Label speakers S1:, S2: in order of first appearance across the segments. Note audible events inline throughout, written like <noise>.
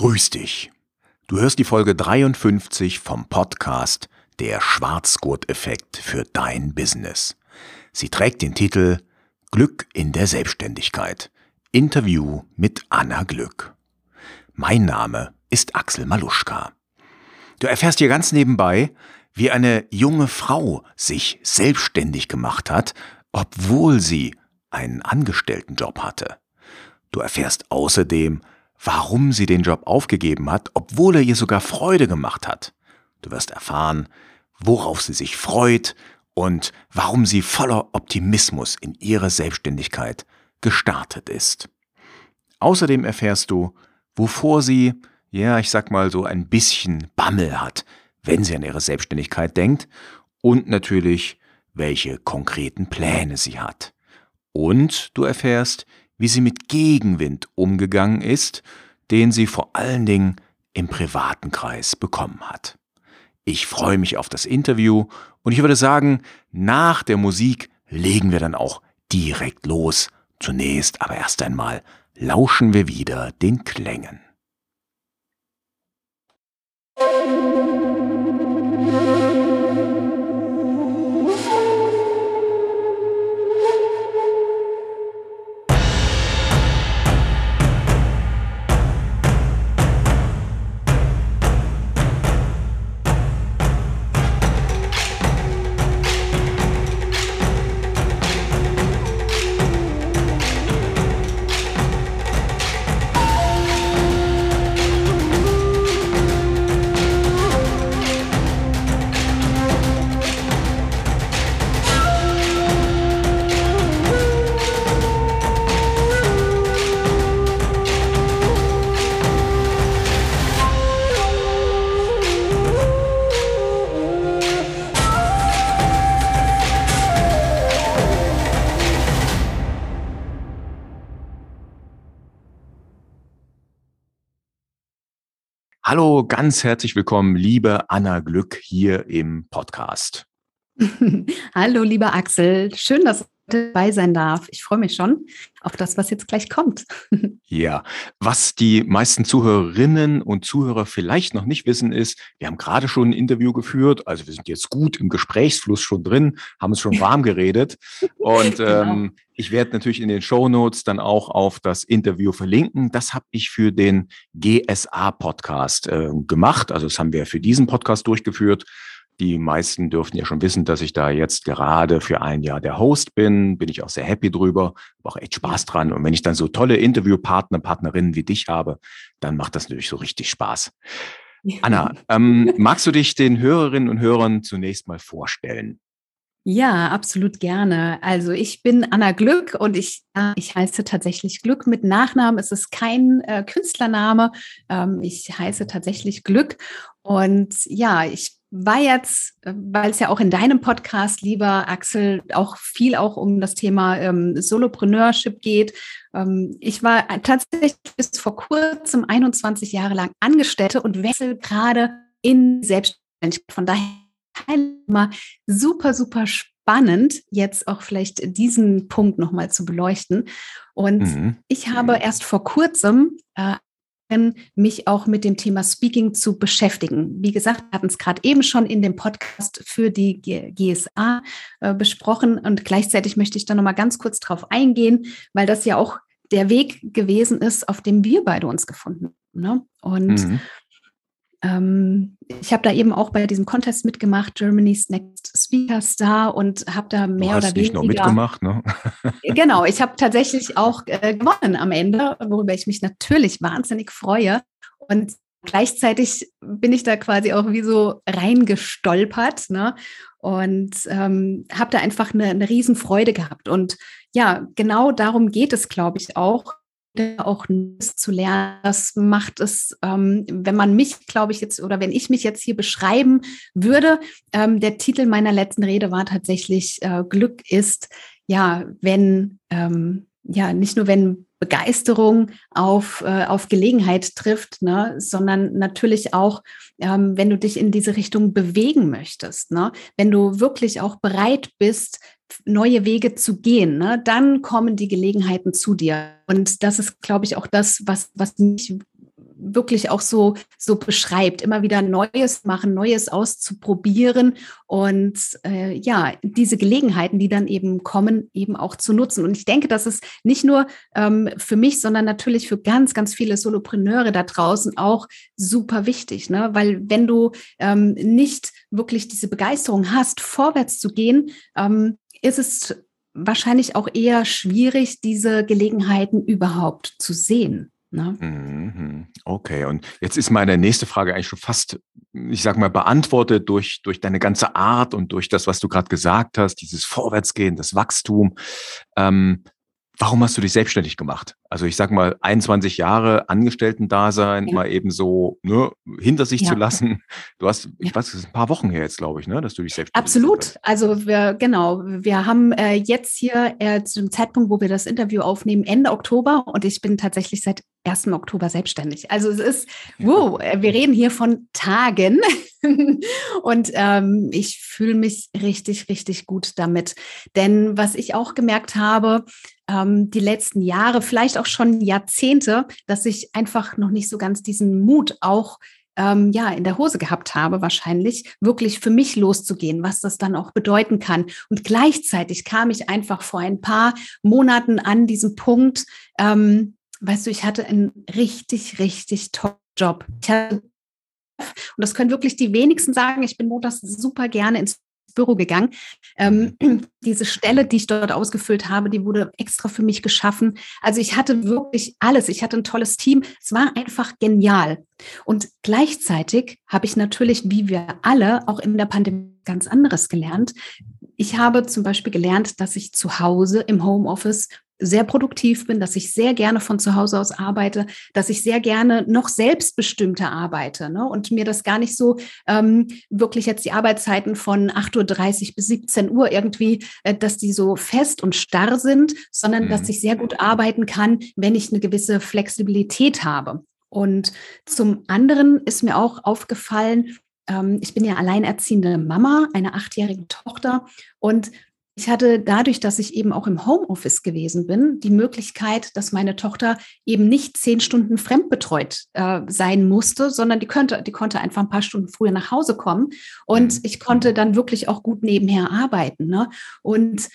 S1: Grüß dich. Du hörst die Folge 53 vom Podcast Der Schwarzgurt-Effekt für dein Business. Sie trägt den Titel Glück in der Selbstständigkeit. Interview mit Anna Glück. Mein Name ist Axel Maluschka. Du erfährst hier ganz nebenbei, wie eine junge Frau sich selbstständig gemacht hat, obwohl sie einen Angestelltenjob hatte. Du erfährst außerdem, warum sie den Job aufgegeben hat, obwohl er ihr sogar Freude gemacht hat. Du wirst erfahren, worauf sie sich freut und warum sie voller Optimismus in ihre Selbstständigkeit gestartet ist. Außerdem erfährst du, wovor sie, ja, ich sag mal so ein bisschen Bammel hat, wenn sie an ihre Selbstständigkeit denkt und natürlich, welche konkreten Pläne sie hat. Und du erfährst, wie sie mit Gegenwind umgegangen ist, den sie vor allen Dingen im privaten Kreis bekommen hat. Ich freue mich auf das Interview und ich würde sagen, nach der Musik legen wir dann auch direkt los. Zunächst aber erst einmal lauschen wir wieder den Klängen. Hallo, ganz herzlich willkommen, liebe Anna Glück hier im Podcast. <laughs>
S2: Hallo, lieber Axel. Schön, dass dabei sein darf. Ich freue mich schon auf das, was jetzt gleich kommt. <laughs>
S1: Ja, was die meisten Zuhörerinnen und Zuhörer vielleicht noch nicht wissen, ist, wir haben gerade schon ein Interview geführt, also wir sind jetzt gut im Gesprächsfluss schon drin, haben uns schon <laughs> warm geredet. Und genau. ähm, ich werde natürlich in den Show Notes dann auch auf das Interview verlinken. Das habe ich für den GSA-Podcast äh, gemacht. Also das haben wir für diesen Podcast durchgeführt. Die meisten dürften ja schon wissen, dass ich da jetzt gerade für ein Jahr der Host bin. Bin ich auch sehr happy drüber, habe auch echt Spaß dran. Und wenn ich dann so tolle Interviewpartner, Partnerinnen wie dich habe, dann macht das natürlich so richtig Spaß. Anna, ähm, <laughs> magst du dich den Hörerinnen und Hörern zunächst mal vorstellen?
S2: Ja, absolut gerne. Also ich bin Anna Glück und ich, ich heiße tatsächlich Glück mit Nachnamen. Es ist kein äh, Künstlername. Ähm, ich heiße tatsächlich Glück. Und ja, ich war jetzt, weil es ja auch in deinem Podcast, lieber Axel, auch viel auch um das Thema ähm, Solopreneurship geht. Ähm, ich war tatsächlich bis vor kurzem 21 Jahre lang Angestellte und wechsel gerade in Selbstständigkeit. Von daher immer super, super spannend, jetzt auch vielleicht diesen Punkt nochmal zu beleuchten. Und mhm. ich habe erst vor kurzem äh, mich auch mit dem Thema Speaking zu beschäftigen. Wie gesagt, wir hatten es gerade eben schon in dem Podcast für die GSA äh, besprochen und gleichzeitig möchte ich da nochmal ganz kurz drauf eingehen, weil das ja auch der Weg gewesen ist, auf dem wir beide uns gefunden haben. Ne? Und mhm. Ähm, ich habe da eben auch bei diesem Contest mitgemacht, Germany's Next Speaker Star, und habe da mehr oder weniger.
S1: Noch mitgemacht, ne? <laughs>
S2: genau, ich habe tatsächlich auch äh, gewonnen am Ende, worüber ich mich natürlich wahnsinnig freue. Und gleichzeitig bin ich da quasi auch wie so reingestolpert, ne? Und ähm, habe da einfach eine, eine Riesenfreude gehabt. Und ja, genau darum geht es, glaube ich, auch auch zu lernen. Das macht es, ähm, wenn man mich, glaube ich, jetzt oder wenn ich mich jetzt hier beschreiben würde, ähm, der Titel meiner letzten Rede war tatsächlich äh, Glück ist, ja, wenn, ähm, ja, nicht nur wenn Begeisterung auf, äh, auf Gelegenheit trifft, ne, sondern natürlich auch, ähm, wenn du dich in diese Richtung bewegen möchtest, ne, wenn du wirklich auch bereit bist, neue Wege zu gehen, ne, dann kommen die Gelegenheiten zu dir. Und das ist, glaube ich, auch das, was, was mich wirklich auch so, so beschreibt, immer wieder Neues machen, Neues auszuprobieren und äh, ja, diese Gelegenheiten, die dann eben kommen, eben auch zu nutzen. Und ich denke, das ist nicht nur ähm, für mich, sondern natürlich für ganz, ganz viele Solopreneure da draußen auch super wichtig, ne? weil wenn du ähm, nicht wirklich diese Begeisterung hast, vorwärts zu gehen, ähm, ist es wahrscheinlich auch eher schwierig, diese Gelegenheiten überhaupt zu sehen. Ne?
S1: Mhm. Okay, und jetzt ist meine nächste Frage eigentlich schon fast, ich sag mal, beantwortet durch, durch deine ganze Art und durch das, was du gerade gesagt hast, dieses Vorwärtsgehen, das Wachstum. Ähm, Warum hast du dich selbstständig gemacht? Also ich sag mal, 21 Jahre Angestellten-Dasein ja. mal eben so ne, hinter sich ja. zu lassen. Du hast, ich ja. weiß, es ist ein paar Wochen her jetzt, glaube ich, ne, dass du dich selbstständig
S2: Absolut. Hast. Also wir, genau, wir haben äh, jetzt hier äh, zu dem Zeitpunkt, wo wir das Interview aufnehmen, Ende Oktober und ich bin tatsächlich seit 1. Oktober selbstständig. Also es ist, wow, äh, wir reden hier von Tagen <laughs> und ähm, ich fühle mich richtig, richtig gut damit. Denn was ich auch gemerkt habe, ähm, die letzten Jahre, vielleicht auch schon Jahrzehnte, dass ich einfach noch nicht so ganz diesen Mut auch ähm, ja, in der Hose gehabt habe, wahrscheinlich, wirklich für mich loszugehen, was das dann auch bedeuten kann. Und gleichzeitig kam ich einfach vor ein paar Monaten an diesem Punkt, ähm, weißt du, ich hatte einen richtig, richtig tollen Job. Ich hatte, und das können wirklich die wenigsten sagen, ich bin montags super gerne ins Büro gegangen. Ähm, mhm. <clears throat> diese Stelle, die ich dort ausgefüllt habe, die wurde extra für mich geschaffen. Also ich hatte wirklich alles. Ich hatte ein tolles Team. Es war einfach genial. Und gleichzeitig habe ich natürlich, wie wir alle, auch in der Pandemie ganz anderes gelernt. Ich habe zum Beispiel gelernt, dass ich zu Hause im Homeoffice sehr produktiv bin, dass ich sehr gerne von zu Hause aus arbeite, dass ich sehr gerne noch selbstbestimmter arbeite ne? und mir das gar nicht so ähm, wirklich jetzt die Arbeitszeiten von 8.30 Uhr bis 17 Uhr irgendwie, äh, dass die so fest und starr sind, sondern mhm. dass ich sehr gut arbeiten kann, wenn ich eine gewisse Flexibilität habe. Und zum anderen ist mir auch aufgefallen, ähm, ich bin ja alleinerziehende Mama, eine achtjährige Tochter und ich hatte dadurch, dass ich eben auch im Homeoffice gewesen bin, die Möglichkeit, dass meine Tochter eben nicht zehn Stunden fremdbetreut äh, sein musste, sondern die könnte, die konnte einfach ein paar Stunden früher nach Hause kommen. Und mhm. ich konnte dann wirklich auch gut nebenher arbeiten. Ne? Und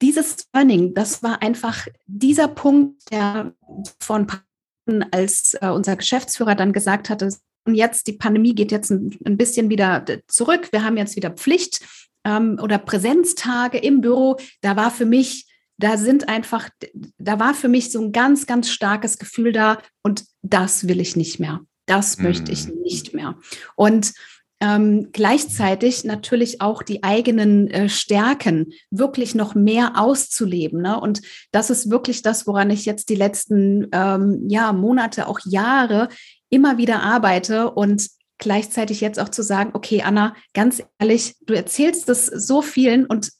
S2: dieses Learning, das war einfach dieser Punkt, der von als äh, unser Geschäftsführer dann gesagt hatte, und jetzt die Pandemie geht jetzt ein, ein bisschen wieder zurück. Wir haben jetzt wieder Pflicht ähm, oder Präsenztage im Büro, da war für mich, da sind einfach, da war für mich so ein ganz, ganz starkes Gefühl da und das will ich nicht mehr. Das möchte ich mhm. nicht mehr. Und ähm, gleichzeitig natürlich auch die eigenen äh, Stärken wirklich noch mehr auszuleben. Ne? Und das ist wirklich das, woran ich jetzt die letzten ähm, ja, Monate, auch Jahre immer wieder arbeite und gleichzeitig jetzt auch zu sagen, okay, Anna, ganz ehrlich, du erzählst das so vielen und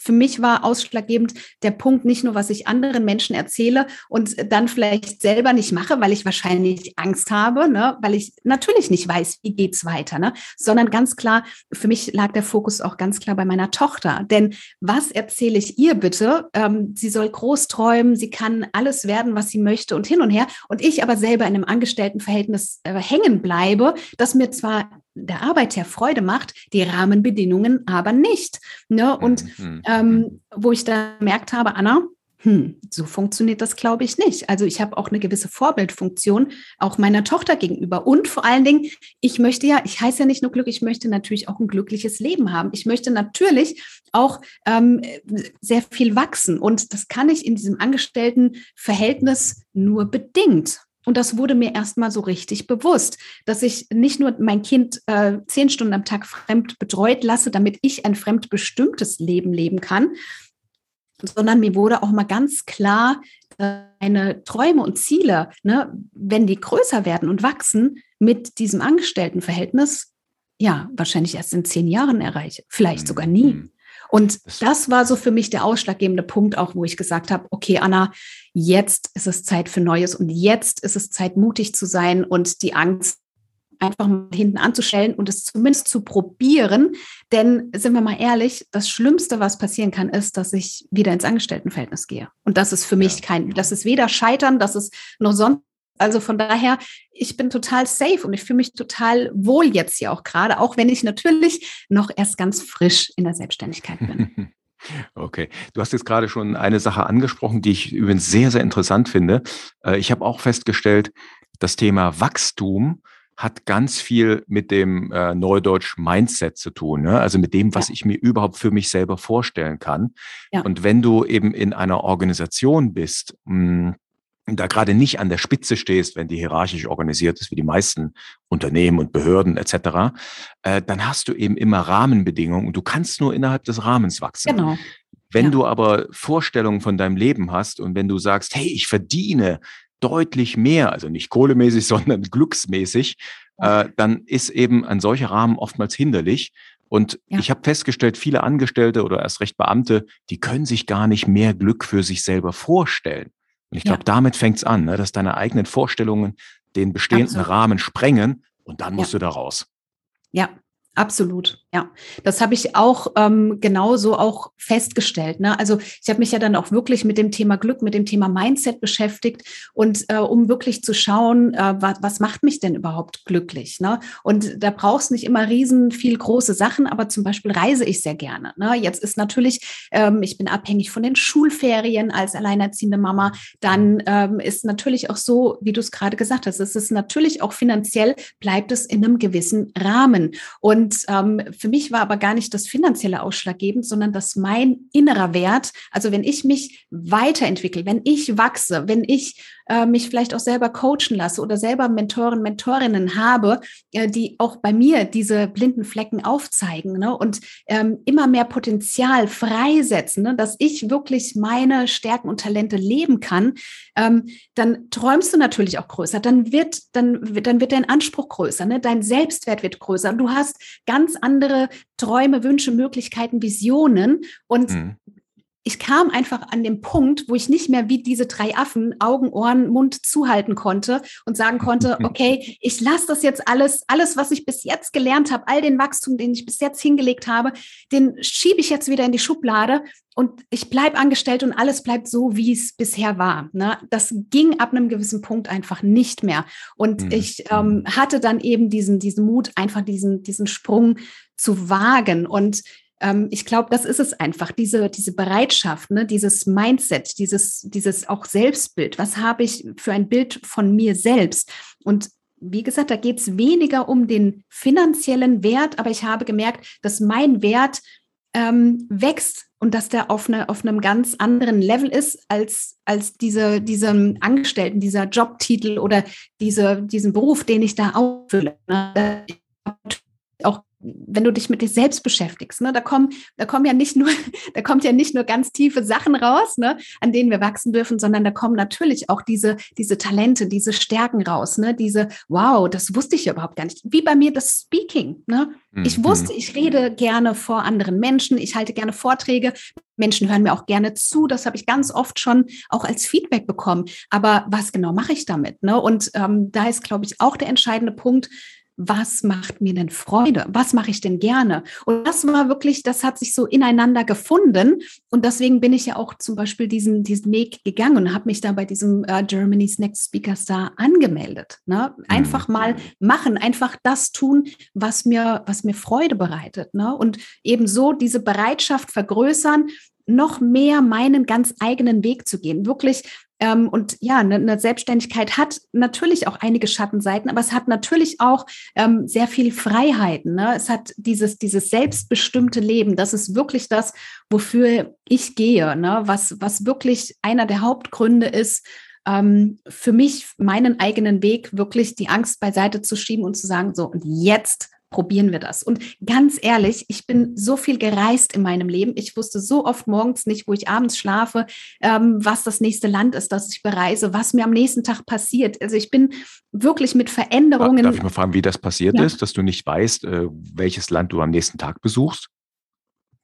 S2: für mich war ausschlaggebend der Punkt nicht nur, was ich anderen Menschen erzähle und dann vielleicht selber nicht mache, weil ich wahrscheinlich Angst habe, ne? weil ich natürlich nicht weiß, wie geht's weiter, ne? sondern ganz klar, für mich lag der Fokus auch ganz klar bei meiner Tochter. Denn was erzähle ich ihr bitte? Ähm, sie soll groß träumen, sie kann alles werden, was sie möchte und hin und her. Und ich aber selber in einem Angestelltenverhältnis äh, hängen bleibe, das mir zwar der Arbeit her Freude macht, die Rahmenbedingungen aber nicht. Ne? Und mhm. ähm, wo ich da gemerkt habe, Anna, hm, so funktioniert das, glaube ich, nicht. Also ich habe auch eine gewisse Vorbildfunktion, auch meiner Tochter gegenüber. Und vor allen Dingen, ich möchte ja, ich heiße ja nicht nur Glück, ich möchte natürlich auch ein glückliches Leben haben. Ich möchte natürlich auch ähm, sehr viel wachsen. Und das kann ich in diesem Angestelltenverhältnis nur bedingt. Und das wurde mir erstmal so richtig bewusst, dass ich nicht nur mein Kind äh, zehn Stunden am Tag fremd betreut lasse, damit ich ein fremdbestimmtes Leben leben kann, sondern mir wurde auch mal ganz klar, meine Träume und Ziele, ne, wenn die größer werden und wachsen, mit diesem Angestelltenverhältnis, ja, wahrscheinlich erst in zehn Jahren erreiche, vielleicht sogar nie. Und das war so für mich der ausschlaggebende Punkt, auch wo ich gesagt habe, okay, Anna, jetzt ist es Zeit für Neues und jetzt ist es Zeit, mutig zu sein und die Angst einfach mal hinten anzustellen und es zumindest zu probieren. Denn sind wir mal ehrlich, das Schlimmste, was passieren kann, ist, dass ich wieder ins Angestelltenverhältnis gehe. Und das ist für mich kein, das ist weder Scheitern, das ist noch sonst Also von daher, ich bin total safe und ich fühle mich total wohl jetzt hier auch gerade, auch wenn ich natürlich noch erst ganz frisch in der Selbstständigkeit bin. <laughs>
S1: Okay, du hast jetzt gerade schon eine Sache angesprochen, die ich übrigens sehr, sehr interessant finde. Äh, ich habe auch festgestellt, das Thema Wachstum hat ganz viel mit dem äh, Neudeutsch Mindset zu tun, ne? also mit dem, was ja. ich mir überhaupt für mich selber vorstellen kann. Ja. Und wenn du eben in einer Organisation bist, mh, hm, da gerade nicht an der Spitze stehst, wenn die hierarchisch organisiert ist, wie die meisten Unternehmen und Behörden etc., äh, dann hast du eben immer Rahmenbedingungen und du kannst nur innerhalb des Rahmens wachsen. Genau. Wenn ja. du aber Vorstellungen von deinem Leben hast und wenn du sagst, hey, ich verdiene deutlich mehr, also nicht kohlemäßig, <laughs> sondern glücksmäßig, äh, dann ist eben ein solcher Rahmen oftmals hinderlich. Und ja. ich habe festgestellt, viele Angestellte oder erst recht Beamte, die können sich gar nicht mehr Glück für sich selber vorstellen. Und ich glaube, ja. damit fängt's an, ne, dass deine eigenen Vorstellungen den bestehenden Absolut. Rahmen sprengen und dann musst ja. du da raus.
S2: Ja, Absolut, ja. Das habe ich auch ähm, genauso auch festgestellt. Ne? Also ich habe mich ja dann auch wirklich mit dem Thema Glück, mit dem Thema Mindset beschäftigt und äh, um wirklich zu schauen, äh, was, was macht mich denn überhaupt glücklich? Ne? Und da brauchst nicht immer riesen viel große Sachen, aber zum Beispiel reise ich sehr gerne. Ne? Jetzt ist natürlich, ähm, ich bin abhängig von den Schulferien als alleinerziehende Mama. Dann ähm, ist natürlich auch so, wie du es gerade gesagt hast, es ist natürlich auch finanziell, bleibt es in einem gewissen Rahmen. Und und ähm, für mich war aber gar nicht das finanzielle ausschlaggebend, sondern dass mein innerer Wert, also wenn ich mich weiterentwickle, wenn ich wachse, wenn ich äh, mich vielleicht auch selber coachen lasse oder selber Mentoren, Mentorinnen habe, äh, die auch bei mir diese blinden Flecken aufzeigen ne? und ähm, immer mehr Potenzial freisetzen, ne? dass ich wirklich meine Stärken und Talente leben kann, ähm, dann träumst du natürlich auch größer. Dann wird, dann, dann wird dein Anspruch größer, ne? dein Selbstwert wird größer. Und du hast ganz andere Träume, Wünsche, Möglichkeiten, Visionen. Und mhm. Ich kam einfach an den Punkt, wo ich nicht mehr wie diese drei Affen Augen, Ohren, Mund zuhalten konnte und sagen konnte, <laughs> okay, ich lasse das jetzt alles, alles, was ich bis jetzt gelernt habe, all den Wachstum, den ich bis jetzt hingelegt habe, den schiebe ich jetzt wieder in die Schublade und ich bleibe angestellt und alles bleibt so, wie es bisher war. Ne? Das ging ab einem gewissen Punkt einfach nicht mehr. Und mhm. ich ähm, hatte dann eben diesen, diesen Mut, einfach diesen, diesen Sprung zu wagen. Und ähm, ich glaube, das ist es einfach, diese, diese Bereitschaft, ne? dieses Mindset, dieses, dieses auch Selbstbild. Was habe ich für ein Bild von mir selbst? Und wie gesagt, da geht es weniger um den finanziellen Wert, aber ich habe gemerkt, dass mein Wert ähm, wächst und dass der auf, eine, auf einem ganz anderen Level ist als, als diese, diesem Angestellten, dieser Jobtitel oder diese, diesen Beruf, den ich da ausfülle. Ne? Auch wenn du dich mit dir selbst beschäftigst, ne, da kommen, da kommen ja nicht nur, <laughs> da kommt ja nicht nur ganz tiefe Sachen raus, ne, an denen wir wachsen dürfen, sondern da kommen natürlich auch diese, diese Talente, diese Stärken raus, ne, diese, wow, das wusste ich ja überhaupt gar nicht. Wie bei mir das Speaking, ne? Ich mhm. wusste, ich rede gerne vor anderen Menschen, ich halte gerne Vorträge. Menschen hören mir auch gerne zu. Das habe ich ganz oft schon auch als Feedback bekommen. Aber was genau mache ich damit? Ne? Und ähm, da ist, glaube ich, auch der entscheidende Punkt, was macht mir denn Freude? Was mache ich denn gerne? Und das war wirklich, das hat sich so ineinander gefunden. Und deswegen bin ich ja auch zum Beispiel diesen, diesen Weg gegangen und habe mich da bei diesem äh, Germany's Next Speaker Star angemeldet. Ne? Einfach mhm. mal machen, einfach das tun, was mir, was mir Freude bereitet. Ne? Und eben so diese Bereitschaft vergrößern, noch mehr meinen ganz eigenen Weg zu gehen. Wirklich ähm, und ja, eine, eine, Selbstständigkeit hat natürlich auch einige Schattenseiten, aber es hat natürlich auch ähm, sehr viel Freiheiten. Ne? Es hat dieses, dieses selbstbestimmte Leben. Das ist wirklich das, wofür ich gehe, ne? was, was wirklich einer der Hauptgründe ist, ähm, für mich meinen eigenen Weg wirklich die Angst beiseite zu schieben und zu sagen, so, und jetzt probieren wir das. Und ganz ehrlich, ich bin so viel gereist in meinem Leben. Ich wusste so oft morgens nicht, wo ich abends schlafe, ähm, was das nächste Land ist, das ich bereise, was mir am nächsten Tag passiert. Also ich bin wirklich mit Veränderungen.
S1: Darf ich mal fragen, wie das passiert ja. ist, dass du nicht weißt, äh, welches Land du am nächsten Tag besuchst?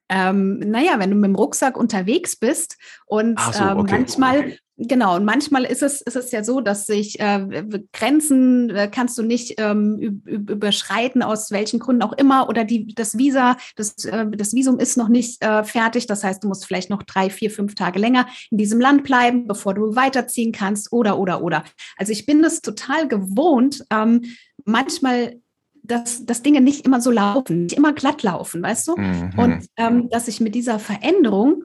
S2: Ähm, naja, wenn du mit dem Rucksack unterwegs bist und so, ähm, okay. manchmal Genau, und manchmal ist es, ist es ja so, dass sich äh, Grenzen äh, kannst du nicht ähm, überschreiten, aus welchen Gründen auch immer, oder die, das Visa, das, äh, das Visum ist noch nicht äh, fertig. Das heißt, du musst vielleicht noch drei, vier, fünf Tage länger in diesem Land bleiben, bevor du weiterziehen kannst, oder, oder, oder. Also ich bin es total gewohnt, ähm, manchmal dass, dass Dinge nicht immer so laufen, nicht immer glatt laufen, weißt du? Mhm. Und ähm, dass ich mit dieser Veränderung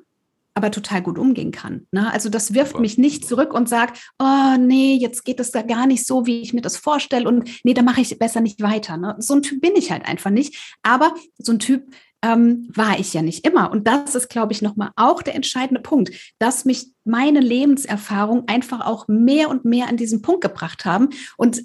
S2: aber total gut umgehen kann. Ne? Also das wirft mich nicht zurück und sagt, oh nee, jetzt geht es da gar nicht so, wie ich mir das vorstelle und nee, da mache ich besser nicht weiter. Ne? So ein Typ bin ich halt einfach nicht. Aber so ein Typ ähm, war ich ja nicht immer. Und das ist, glaube ich, nochmal auch der entscheidende Punkt, dass mich meine Lebenserfahrung einfach auch mehr und mehr an diesen Punkt gebracht haben und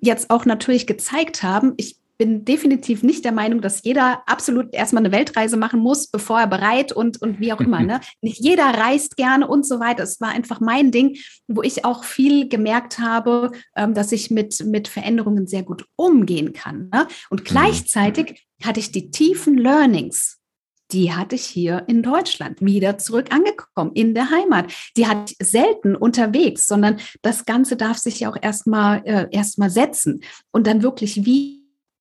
S2: jetzt auch natürlich gezeigt haben, ich bin definitiv nicht der Meinung, dass jeder absolut erstmal eine Weltreise machen muss, bevor er bereit und, und wie auch immer. <laughs> Ne? Nicht jeder reist gerne und so weiter. Es war einfach mein Ding, wo ich auch viel gemerkt habe, ähm, dass ich mit, mit Veränderungen sehr gut umgehen kann. Ne? Und mhm. gleichzeitig hatte ich die tiefen Learnings die hatte ich hier in Deutschland wieder zurück angekommen, in der Heimat. Die hatte ich selten unterwegs, sondern das Ganze darf sich ja auch erstmal äh, erst setzen und dann wirklich wie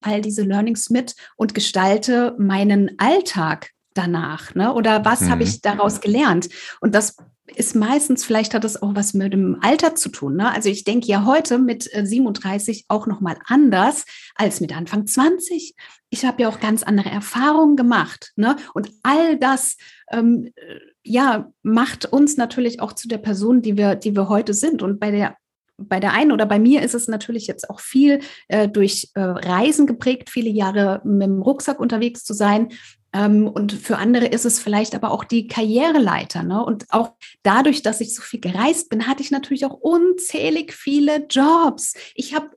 S2: all diese Learnings mit und gestalte meinen Alltag danach? Ne? Oder was mhm. habe ich daraus gelernt? Und das ist meistens, vielleicht hat das auch was mit dem Alter zu tun. Ne? Also ich denke ja heute mit 37 äh, auch nochmal anders als mit Anfang 20. Ich habe ja auch ganz andere Erfahrungen gemacht. Ne? Und all das ähm, äh, ja, macht uns natürlich auch zu der Person, die wir, die wir heute sind. Und bei der bei der einen oder bei mir ist es natürlich jetzt auch viel äh, durch äh, Reisen geprägt, viele Jahre mit dem Rucksack unterwegs zu sein. Ähm, und für andere ist es vielleicht aber auch die Karriereleiter. Ne? Und auch dadurch, dass ich so viel gereist bin, hatte ich natürlich auch unzählig viele Jobs. Ich habe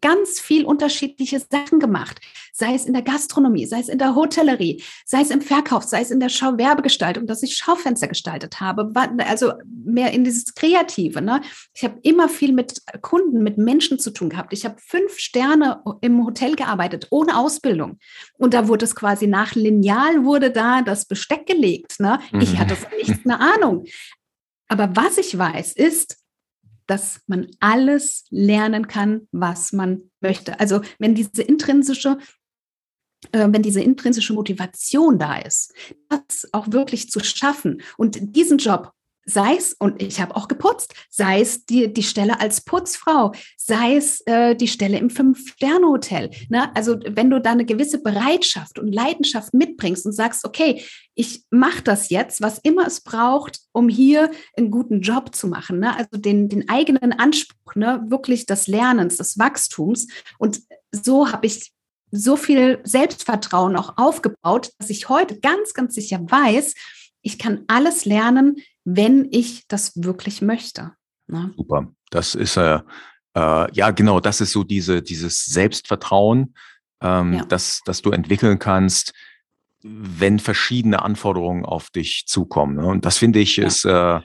S2: ganz viel unterschiedliche Sachen gemacht, sei es in der Gastronomie, sei es in der Hotellerie, sei es im Verkauf, sei es in der Schauwerbegestaltung, dass ich Schaufenster gestaltet habe, also mehr in dieses Kreative. Ne? Ich habe immer viel mit Kunden, mit Menschen zu tun gehabt. Ich habe fünf Sterne im Hotel gearbeitet, ohne Ausbildung. Und da wurde es quasi nach Lineal wurde da das Besteck gelegt. Ne? Ich mhm. hatte von nichts eine Ahnung. Aber was ich weiß, ist, dass man alles lernen kann, was man möchte. Also wenn diese intrinsische äh, wenn diese intrinsische Motivation da ist, das auch wirklich zu schaffen und diesen Job sei es, und ich habe auch geputzt, sei es die, die Stelle als Putzfrau, sei es äh, die Stelle im Fünf-Sterne-Hotel. Ne? Also wenn du da eine gewisse Bereitschaft und Leidenschaft mitbringst und sagst, okay, ich mache das jetzt, was immer es braucht, um hier einen guten Job zu machen. Ne? Also den, den eigenen Anspruch, ne? wirklich des Lernens, des Wachstums. Und so habe ich so viel Selbstvertrauen auch aufgebaut, dass ich heute ganz, ganz sicher weiß, ich kann alles lernen, wenn ich das wirklich möchte.
S1: Ne? Super. Das ist äh, äh, ja genau, das ist so diese, dieses Selbstvertrauen, ähm, ja. das, das du entwickeln kannst, wenn verschiedene Anforderungen auf dich zukommen. Ne? Und das finde ich ja. ist äh,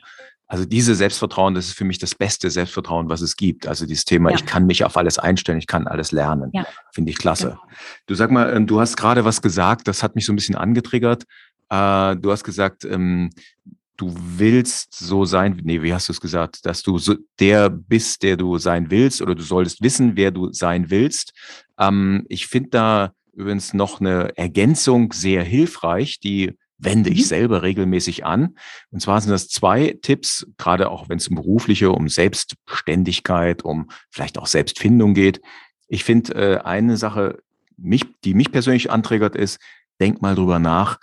S1: also diese Selbstvertrauen, das ist für mich das beste Selbstvertrauen, was es gibt. Also dieses Thema, ja. ich kann mich auf alles einstellen, ich kann alles lernen. Ja. Finde ich klasse. Ja. Du sag mal, ähm, du hast gerade was gesagt, das hat mich so ein bisschen angetriggert. Äh, du hast gesagt, ähm, du willst so sein, nee, wie hast du es gesagt, dass du so der bist, der du sein willst oder du solltest wissen, wer du sein willst. Ähm, ich finde da übrigens noch eine Ergänzung sehr hilfreich, die wende ich mhm. selber regelmäßig an. Und zwar sind das zwei Tipps, gerade auch wenn es um berufliche, um Selbstständigkeit, um vielleicht auch Selbstfindung geht. Ich finde äh, eine Sache, mich, die mich persönlich anträgert, ist, denk mal drüber nach,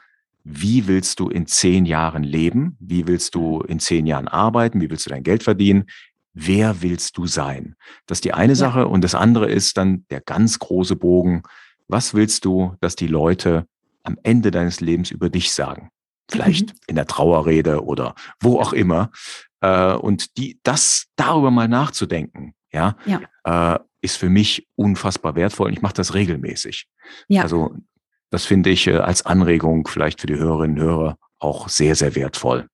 S1: wie willst du in zehn Jahren leben? Wie willst du in zehn Jahren arbeiten? Wie willst du dein Geld verdienen? Wer willst du sein? Das ist die eine ja. Sache. Und das andere ist dann der ganz große Bogen. Was willst du, dass die Leute am Ende deines Lebens über dich sagen? Vielleicht mhm. in der Trauerrede oder wo auch immer. Äh, und die, das darüber mal nachzudenken, ja, ja. Äh, ist für mich unfassbar wertvoll und ich mache das regelmäßig. Ja. Also das finde ich äh, als Anregung vielleicht für die Hörerinnen und Hörer auch sehr, sehr wertvoll.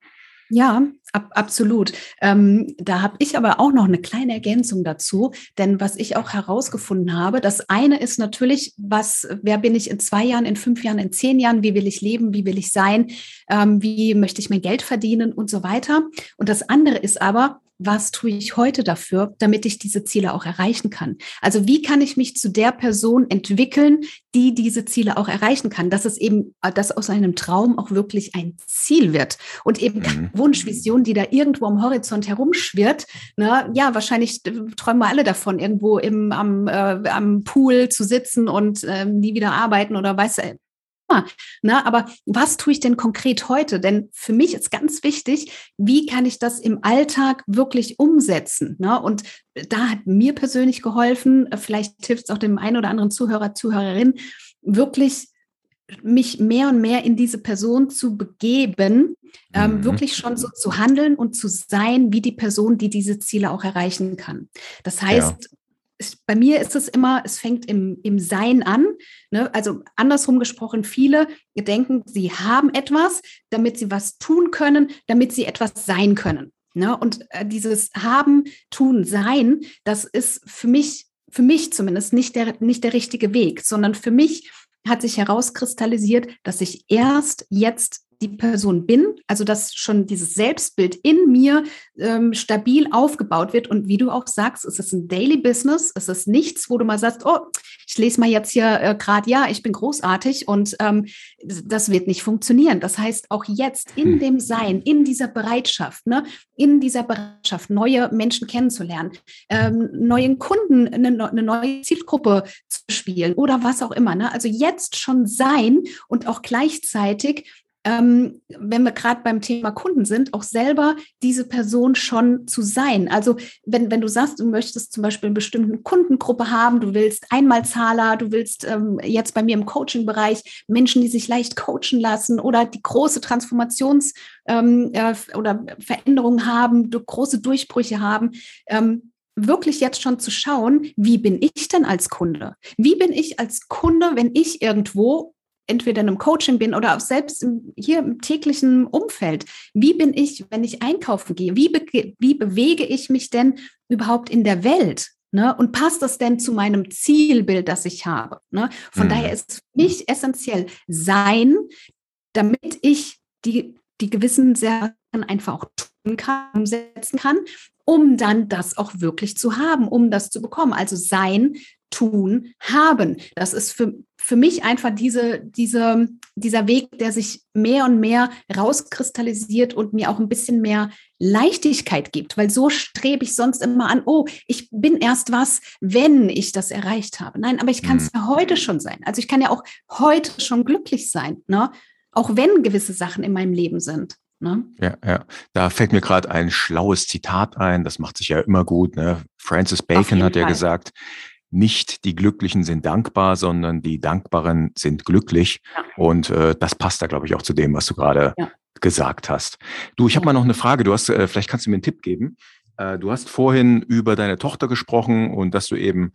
S2: Ja, ab, absolut. Ähm, da habe ich aber auch noch eine kleine Ergänzung dazu, denn was ich auch herausgefunden habe, das eine ist natürlich, was, wer bin ich in zwei Jahren, in fünf Jahren, in zehn Jahren, wie will ich leben, wie will ich sein, ähm, wie möchte ich mein Geld verdienen und so weiter. Und das andere ist aber, was tue ich heute dafür, damit ich diese Ziele auch erreichen kann? Also wie kann ich mich zu der Person entwickeln, die diese Ziele auch erreichen kann, dass es eben, äh, dass aus einem Traum auch wirklich ein Ziel wird und eben mhm. Wunsch, Vision, die da irgendwo am Horizont herumschwirrt. Ne? Ja, wahrscheinlich äh, träumen wir alle davon, irgendwo im, am, äh, am Pool zu sitzen und äh, nie wieder arbeiten oder weiß Ne? Aber was tue ich denn konkret heute? Denn für mich ist ganz wichtig, wie kann ich das im Alltag wirklich umsetzen? Ne? Und da hat mir persönlich geholfen, vielleicht hilft es auch dem einen oder anderen Zuhörer, Zuhörerin, wirklich mich mehr und mehr in diese Person zu begeben, ähm, mhm. wirklich schon so zu handeln und zu sein wie die Person, die diese Ziele auch erreichen kann. Das heißt, ja bei mir ist es immer, es fängt im, im Sein an. Ne? Also andersrum gesprochen, viele denken, sie haben etwas, damit sie was tun können, damit sie etwas sein können. Ne? Und äh, dieses Haben, Tun, Sein, das ist für mich, für mich zumindest nicht der, nicht der richtige Weg, sondern für mich hat sich herauskristallisiert, dass ich erst jetzt die Person bin, also dass schon dieses Selbstbild in mir ähm, stabil aufgebaut wird. Und wie du auch sagst, es ist ein Daily Business, es ist nichts, wo du mal sagst, oh, ich lese mal jetzt hier äh, gerade, ja, ich bin großartig und ähm, das wird nicht funktionieren. Das heißt, auch jetzt in hm. dem Sein, in dieser Bereitschaft, ne, in dieser Bereitschaft, neue Menschen kennenzulernen, ähm, neuen Kunden, eine, eine, neue Zielgruppe zu spielen oder was auch immer. Ne? Also jetzt schon sein und auch gleichzeitig ähm, wenn wir gerade beim Thema Kunden sind, auch selber diese Person schon zu sein. Also wenn, wenn du sagst, du möchtest zum Beispiel eine bestimmte Kundengruppe haben, du willst Einmalzahler, du willst ähm, jetzt bei mir im Coaching-Bereich Menschen, die sich leicht coachen lassen oder die große Transformations- ähm, äh, oder Veränderungen haben, große Durchbrüche haben, ähm, wirklich jetzt schon zu schauen, wie bin ich denn als Kunde? Wie bin ich als Kunde, wenn ich irgendwo entweder in einem Coaching bin oder auch selbst im, hier im täglichen Umfeld. Wie bin ich, wenn ich einkaufen gehe? Wie, be wie bewege ich mich denn überhaupt in der Welt? Ne? Und passt das denn zu meinem Zielbild, das ich habe? Ne? Von mhm. daher ist für mich essentiell sein, damit ich die, die gewissen Sachen einfach auch tun kann, umsetzen kann, um dann das auch wirklich zu haben, um das zu bekommen. Also sein, tun, haben. Das ist für, für mich einfach diese, diese, dieser Weg, der sich mehr und mehr rauskristallisiert und mir auch ein bisschen mehr Leichtigkeit gibt, weil so strebe ich sonst immer an, oh, ich bin erst was, wenn ich das erreicht habe. Nein, aber ich kann es mhm. ja heute schon sein. Also ich kann ja auch heute schon glücklich sein, ne? auch wenn gewisse Sachen in meinem Leben sind. Ne?
S1: Ja, ja. Da fällt mir gerade ein schlaues Zitat ein, das macht sich ja immer gut. Ne? Francis Bacon hat ja Fall. gesagt, nicht die Glücklichen sind dankbar, sondern die Dankbaren sind glücklich. Ja. Und äh, das passt da, glaube ich, auch zu dem, was du gerade ja. gesagt hast. Du, ich habe mal noch eine Frage. Du hast, äh, vielleicht kannst du mir einen Tipp geben. Äh, du hast vorhin über deine Tochter gesprochen und dass du eben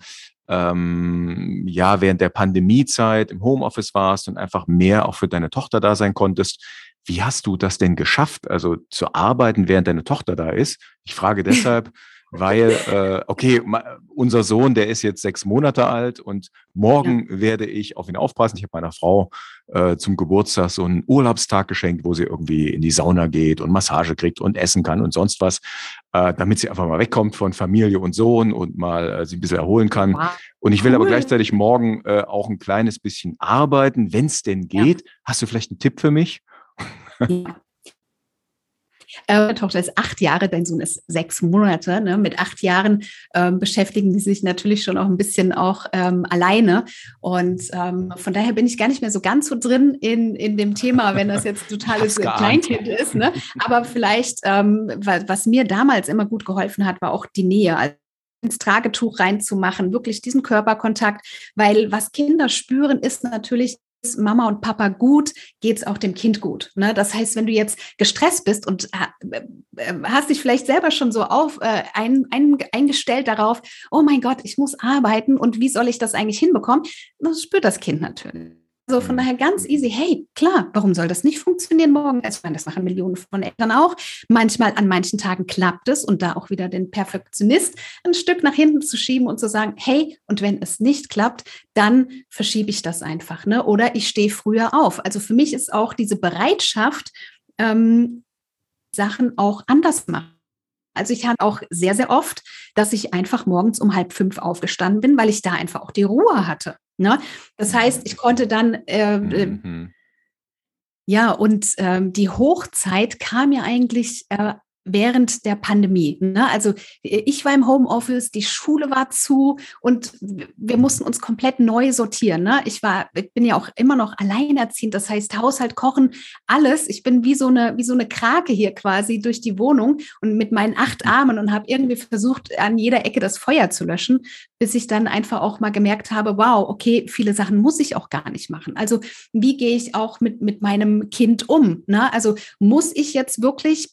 S1: ähm, ja während der Pandemiezeit im Homeoffice warst und einfach mehr auch für deine Tochter da sein konntest. Wie hast du das denn geschafft, also zu arbeiten, während deine Tochter da ist? Ich frage <laughs> deshalb, weil, äh, okay, unser Sohn, der ist jetzt sechs Monate alt und morgen ja. werde ich auf ihn aufpassen. Ich habe meiner Frau äh, zum Geburtstag so einen Urlaubstag geschenkt, wo sie irgendwie in die Sauna geht und Massage kriegt und essen kann und sonst was, äh, damit sie einfach mal wegkommt von Familie und Sohn und mal äh, sich ein bisschen erholen kann. Wow. Und ich will cool. aber gleichzeitig morgen äh, auch ein kleines bisschen arbeiten, wenn es denn geht. Ja. Hast du vielleicht einen Tipp für mich?
S2: Ja. Äh, Tochter ist acht Jahre, dein Sohn ist sechs Monate. Ne? Mit acht Jahren ähm, beschäftigen die sich natürlich schon auch ein bisschen auch ähm, alleine. Und ähm, von daher bin ich gar nicht mehr so ganz so drin in, in dem Thema, wenn das jetzt totales Kleinkind ist. Ne? Aber vielleicht, ähm, was mir damals immer gut geholfen hat, war auch die Nähe. Also ins Tragetuch reinzumachen, wirklich diesen Körperkontakt, weil was Kinder spüren, ist natürlich Mama und Papa gut, geht es auch dem Kind gut. Ne? Das heißt, wenn du jetzt gestresst bist und äh, äh, hast dich vielleicht selber schon so auf äh, ein, ein, eingestellt darauf, oh mein Gott, ich muss arbeiten und wie soll ich das eigentlich hinbekommen? Das spürt das Kind natürlich. Also von mhm. daher ganz easy. Hey, klar, warum soll das nicht funktionieren morgen? Also, das machen Millionen von Eltern auch. Manchmal an manchen Tagen klappt es und da auch wieder den Perfektionist ein Stück nach hinten zu schieben und zu sagen, hey, und wenn es nicht klappt, dann verschiebe ich das einfach, ne? Oder ich stehe früher auf. Also für mich ist auch diese Bereitschaft, ähm, Sachen auch anders machen Also ich hatte auch sehr, sehr oft, dass ich einfach morgens um halb fünf aufgestanden bin, weil ich da einfach auch die Ruhe hatte. Ne? Das heißt, ich konnte dann äh, äh mhm. Ja, und ähm, die Hochzeit kam ja eigentlich äh, während der Pandemie. Ne? Also ich war im Homeoffice, die Schule war zu und wir mussten uns komplett neu sortieren. Ne? Ich war, ich bin ja auch immer noch alleinerziehend, das heißt Haushalt, Kochen, alles. Ich bin wie so eine, wie so eine Krake hier quasi durch die Wohnung und mit meinen acht Armen und habe irgendwie versucht, an jeder Ecke das Feuer zu löschen, bis ich dann einfach auch mal gemerkt habe, wow, okay, viele Sachen muss ich auch gar nicht machen. Also wie gehe ich auch mit, mit meinem Kind um? Ne? Also muss ich jetzt wirklich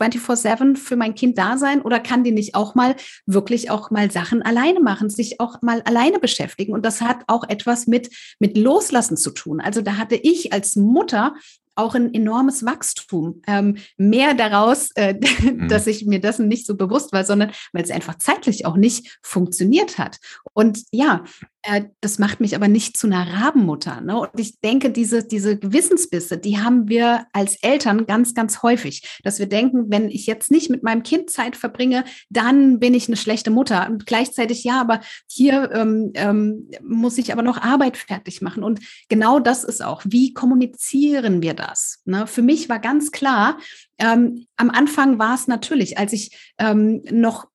S2: 24-7 für mein Kind da sein oder kann die nicht auch mal wirklich auch mal Sachen alleine machen, sich auch mal alleine beschäftigen? Und das hat auch etwas mit, mit Loslassen zu tun. Also da hatte ich als Mutter auch ein enormes Wachstum. Ähm, mehr daraus, äh, mhm. dass ich mir dessen nicht so bewusst war, sondern weil es einfach zeitlich auch nicht funktioniert hat. Und ja, das macht mich aber nicht zu einer Rabenmutter. Ne? Und ich denke, diese, diese Gewissensbisse, die haben wir als Eltern ganz, ganz häufig, dass wir denken, wenn ich jetzt nicht mit meinem Kind Zeit verbringe, dann bin ich eine schlechte Mutter. Und gleichzeitig, ja, aber hier ähm, ähm, muss ich aber noch Arbeit fertig machen. Und genau das ist auch, wie kommunizieren wir das? Ne? Für mich war ganz klar, ähm, am Anfang war es natürlich, als ich ähm, noch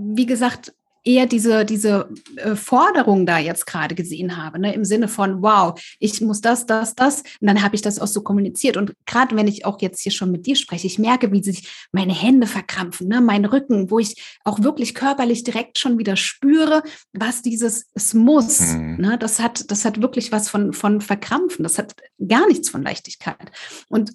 S2: wie gesagt, eher diese, diese äh, Forderung da jetzt gerade gesehen habe, ne? im Sinne von, wow, ich muss das, das, das. Und dann habe ich das auch so kommuniziert. Und gerade wenn ich auch jetzt hier schon mit dir spreche, ich merke, wie sich meine Hände verkrampfen, ne? mein Rücken, wo ich auch wirklich körperlich direkt schon wieder spüre, was dieses es muss. Mhm. Ne? Das hat, das hat wirklich was von, von Verkrampfen. Das hat gar nichts von Leichtigkeit. Und